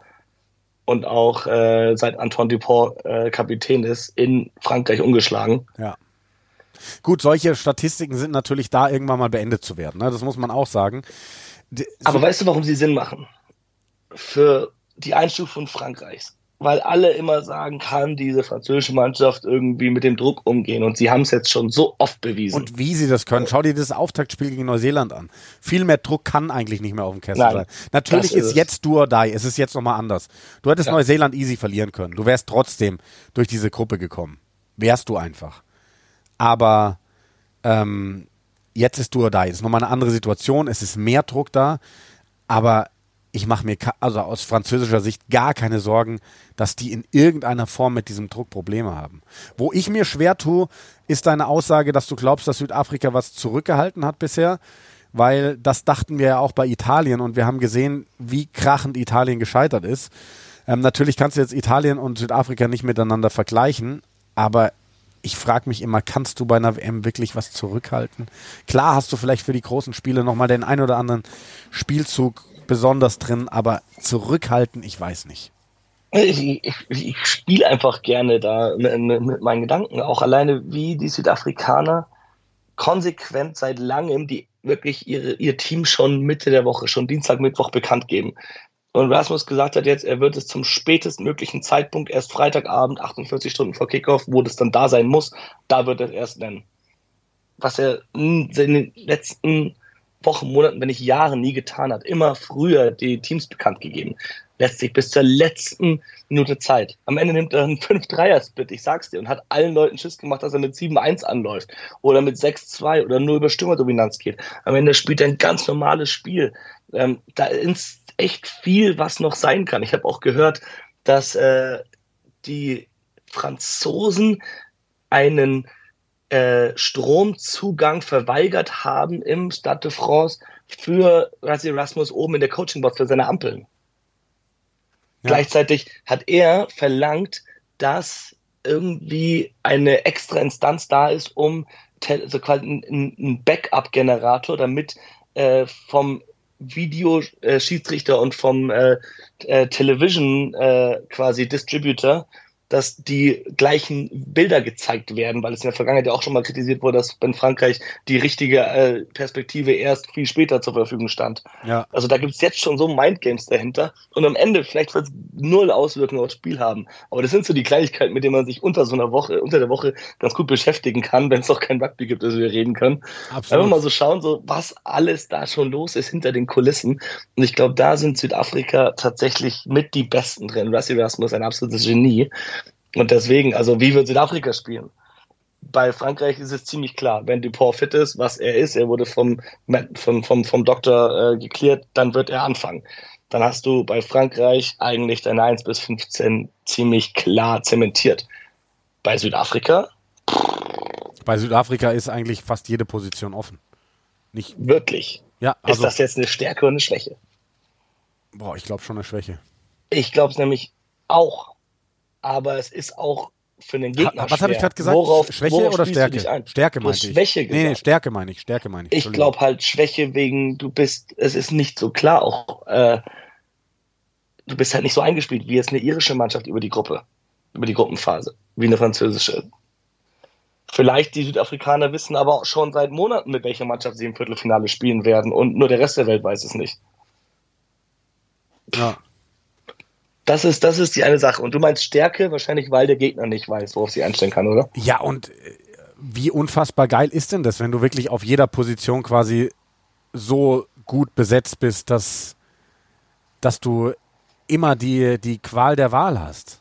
Und auch äh, seit Antoine Dupont äh, Kapitän ist, in Frankreich ungeschlagen. Ja. Gut, solche Statistiken sind natürlich da irgendwann mal beendet zu werden. Ne? Das muss man auch sagen. Die, Aber so weißt du, warum sie Sinn machen? Für die Einstufung Frankreichs. Weil alle immer sagen, kann diese französische Mannschaft irgendwie mit dem Druck umgehen. Und sie haben es jetzt schon so oft bewiesen. Und wie sie das können. Schau dir das Auftaktspiel gegen Neuseeland an. Viel mehr Druck kann eigentlich nicht mehr auf dem Kessel Nein, sein. Natürlich ist, ist jetzt do or die. Es ist jetzt nochmal anders. Du hättest ja. Neuseeland easy verlieren können. Du wärst trotzdem durch diese Gruppe gekommen. Wärst du einfach. Aber ähm, jetzt ist du da. Jetzt ist nochmal eine andere Situation. Es ist mehr Druck da. Aber ich mache mir also aus französischer Sicht gar keine Sorgen, dass die in irgendeiner Form mit diesem Druck Probleme haben. Wo ich mir schwer tue, ist deine Aussage, dass du glaubst, dass Südafrika was zurückgehalten hat bisher, weil das dachten wir ja auch bei Italien und wir haben gesehen, wie krachend Italien gescheitert ist. Ähm, natürlich kannst du jetzt Italien und Südafrika nicht miteinander vergleichen, aber ich frage mich immer, kannst du bei einer WM wirklich was zurückhalten? Klar hast du vielleicht für die großen Spiele nochmal den ein oder anderen Spielzug besonders drin, aber zurückhalten, ich weiß nicht. Ich, ich, ich spiele einfach gerne da mit, mit, meinen Gedanken. Auch alleine, wie die Südafrikaner konsequent seit langem die wirklich ihre, ihr Team schon Mitte der Woche, schon Dienstag, Mittwoch bekannt geben. Und Rasmus gesagt hat jetzt, er wird es zum spätestmöglichen Zeitpunkt, erst Freitagabend, 48 Stunden vor Kickoff, wo das dann da sein muss, da wird er es erst nennen. Was er in den letzten Wochen, Monaten, wenn nicht Jahren nie getan hat, immer früher die Teams bekannt gegeben. Letztlich bis zur letzten Minute Zeit. Am Ende nimmt er einen 5-3er-Split, ich sag's dir, und hat allen Leuten Schiss gemacht, dass er mit 7-1 anläuft oder mit 6-2 oder nur über Stürmerdominanz geht. Am Ende spielt er ein ganz normales Spiel. Ähm, da ist echt viel, was noch sein kann. Ich habe auch gehört, dass äh, die Franzosen einen äh, Stromzugang verweigert haben im Stade de France für Rassi Erasmus oben in der Coachingbox für seine Ampeln. Ja. Gleichzeitig hat er verlangt, dass irgendwie eine extra Instanz da ist, um also quasi ein Backup-Generator, damit äh, vom Videoschiedsrichter und vom äh, äh, Television äh, quasi Distributor dass die gleichen Bilder gezeigt werden, weil es in der Vergangenheit ja auch schon mal kritisiert wurde, dass in Frankreich die richtige äh, Perspektive erst viel später zur Verfügung stand. Ja. Also da gibt es jetzt schon so Mindgames dahinter und am Ende vielleicht wird es null Auswirkungen aufs Spiel haben. Aber das sind so die Kleinigkeiten, mit denen man sich unter so einer Woche, unter der Woche ganz gut beschäftigen kann, wenn es doch kein Rugby gibt, dass wir reden können. Absolut. Einfach mal so schauen, so was alles da schon los ist hinter den Kulissen. Und ich glaube, da sind Südafrika tatsächlich mit die Besten drin. Rusty Rasmus ein absolutes Genie. Und deswegen, also wie wird Südafrika spielen? Bei Frankreich ist es ziemlich klar, wenn Dupont fit ist, was er ist, er wurde vom, vom, vom, vom Doktor äh, geklärt, dann wird er anfangen. Dann hast du bei Frankreich eigentlich deine 1 bis 15 ziemlich klar zementiert. Bei Südafrika? Bei Südafrika ist eigentlich fast jede Position offen. Nicht wirklich. Ja, also, ist das jetzt eine Stärke oder eine Schwäche? Boah, ich glaube schon eine Schwäche. Ich glaube es nämlich auch aber es ist auch für den Gegner. Was habe ich gerade gesagt? Worauf, Schwäche worauf oder Stärke? Stärke meine ich. Schwäche gesagt. Nee, nee, Stärke meine ich. Stärke meine ich. Ich glaube halt Schwäche wegen, du bist, es ist nicht so klar auch, äh, du bist halt nicht so eingespielt wie jetzt eine irische Mannschaft über die Gruppe, über die Gruppenphase, wie eine französische. Vielleicht die Südafrikaner wissen aber auch schon seit Monaten, mit welcher Mannschaft sie im Viertelfinale spielen werden und nur der Rest der Welt weiß es nicht. Ja. Das ist, das ist die eine Sache. Und du meinst Stärke, wahrscheinlich, weil der Gegner nicht weiß, worauf sie einstellen kann, oder? Ja, und äh, wie unfassbar geil ist denn das, wenn du wirklich auf jeder Position quasi so gut besetzt bist, dass, dass du immer die, die Qual der Wahl hast?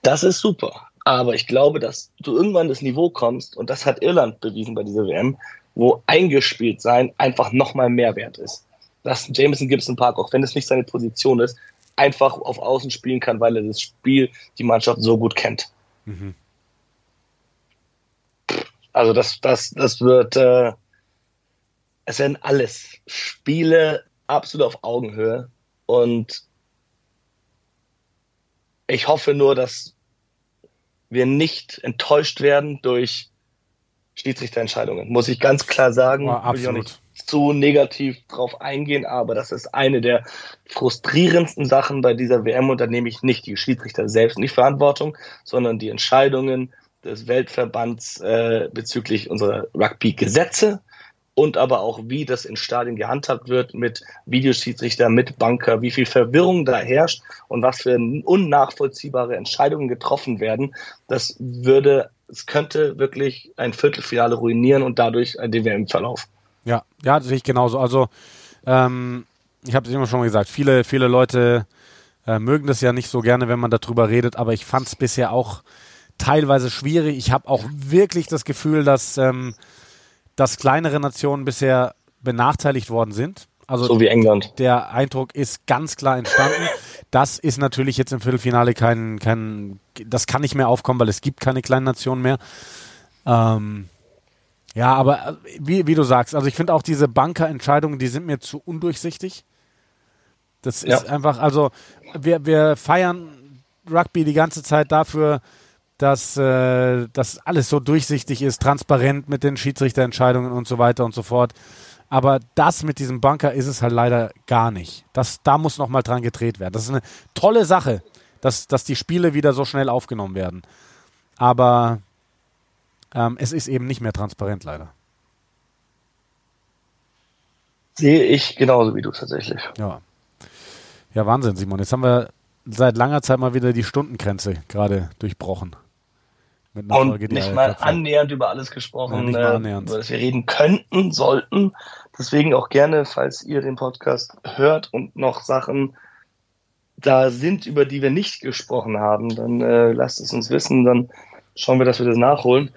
Das ist super. Aber ich glaube, dass du irgendwann das Niveau kommst, und das hat Irland bewiesen bei dieser WM, wo eingespielt sein einfach nochmal mehr wert ist. Dass Jameson Gibson Park, auch wenn es nicht seine Position ist, einfach auf Außen spielen kann, weil er das Spiel, die Mannschaft so gut kennt. Mhm. Also das, das, das wird, äh, es werden alles Spiele absolut auf Augenhöhe und ich hoffe nur, dass wir nicht enttäuscht werden durch Schiedsrichterentscheidungen, muss ich ganz klar sagen. Ja, absolut zu negativ drauf eingehen, aber das ist eine der frustrierendsten Sachen bei dieser WM und da nehme ich nicht die Schiedsrichter selbst in die Verantwortung, sondern die Entscheidungen des Weltverbands äh, bezüglich unserer Rugby-Gesetze und aber auch, wie das in Stadien gehandhabt wird mit Videoschiedsrichter, mit Banker, wie viel Verwirrung da herrscht und was für unnachvollziehbare Entscheidungen getroffen werden. Das würde, es könnte wirklich ein Viertelfinale ruinieren und dadurch den WM-Verlauf. Ja, ja, das sehe ich genauso. Also, ähm, ich habe es immer schon mal gesagt, viele, viele Leute äh, mögen das ja nicht so gerne, wenn man darüber redet, aber ich fand es bisher auch teilweise schwierig. Ich habe auch wirklich das Gefühl, dass, ähm, dass kleinere Nationen bisher benachteiligt worden sind. Also so wie England. Der Eindruck ist ganz klar entstanden. Das ist natürlich jetzt im Viertelfinale kein, kein, das kann nicht mehr aufkommen, weil es gibt keine kleinen Nationen mehr. Ähm, ja, aber äh, wie, wie du sagst, also ich finde auch diese Bankerentscheidungen, die sind mir zu undurchsichtig. Das ist ja. einfach, also wir, wir feiern Rugby die ganze Zeit dafür, dass äh, das alles so durchsichtig ist, transparent mit den Schiedsrichterentscheidungen und so weiter und so fort. Aber das mit diesem Bunker ist es halt leider gar nicht. Das, da muss nochmal dran gedreht werden. Das ist eine tolle Sache, dass, dass die Spiele wieder so schnell aufgenommen werden. Aber ähm, es ist eben nicht mehr transparent, leider. Sehe ich genauso wie du tatsächlich. Ja. Ja, Wahnsinn, Simon. Jetzt haben wir seit langer Zeit mal wieder die Stundengrenze gerade durchbrochen. Mit Und nicht mal annähernd über alles gesprochen, ja, äh, über das wir reden könnten, sollten. Deswegen auch gerne, falls ihr den Podcast hört und noch Sachen da sind, über die wir nicht gesprochen haben, dann äh, lasst es uns wissen, dann schauen wir, dass wir das nachholen.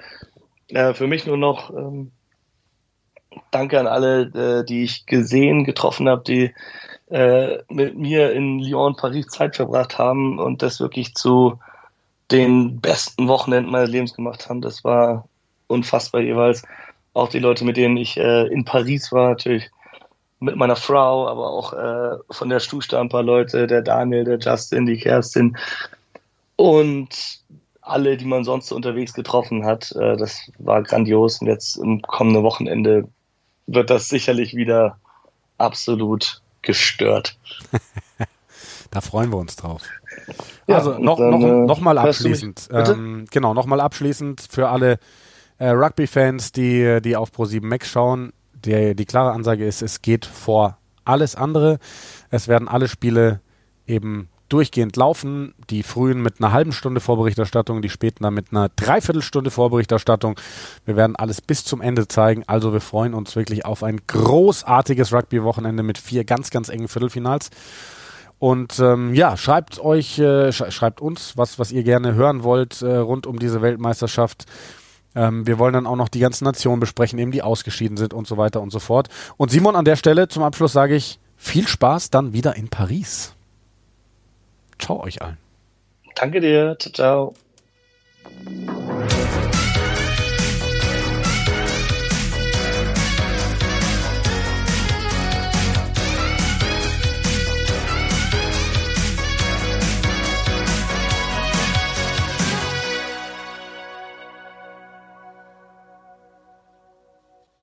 Äh, für mich nur noch ähm, Danke an alle, äh, die ich gesehen, getroffen habe, die äh, mit mir in Lyon, Paris Zeit verbracht haben und das wirklich zu den besten Wochenenden meines Lebens gemacht haben. Das war unfassbar jeweils. Auch die Leute, mit denen ich äh, in Paris war, natürlich mit meiner Frau, aber auch äh, von der Stuhlstar ein paar Leute, der Daniel, der Justin, die Kerstin und alle, die man sonst so unterwegs getroffen hat. Äh, das war grandios und jetzt im kommenden Wochenende wird das sicherlich wieder absolut gestört. da freuen wir uns drauf. Ja, also noch, dann, noch, äh, noch mal abschließend, ähm, genau, noch mal abschließend für alle äh, Rugby-Fans, die, die auf Pro7 Max schauen, die, die klare Ansage ist, es geht vor alles andere. Es werden alle Spiele eben durchgehend laufen. Die frühen mit einer halben Stunde Vorberichterstattung, die späten dann mit einer Dreiviertelstunde Vorberichterstattung. Wir werden alles bis zum Ende zeigen. Also wir freuen uns wirklich auf ein großartiges Rugby-Wochenende mit vier ganz, ganz engen Viertelfinals. Und ähm, ja, schreibt euch, äh, sch schreibt uns, was, was ihr gerne hören wollt äh, rund um diese Weltmeisterschaft. Ähm, wir wollen dann auch noch die ganzen Nationen besprechen, eben die ausgeschieden sind und so weiter und so fort. Und Simon, an der Stelle zum Abschluss sage ich viel Spaß dann wieder in Paris. Ciao euch allen. Danke dir. Ciao, ciao.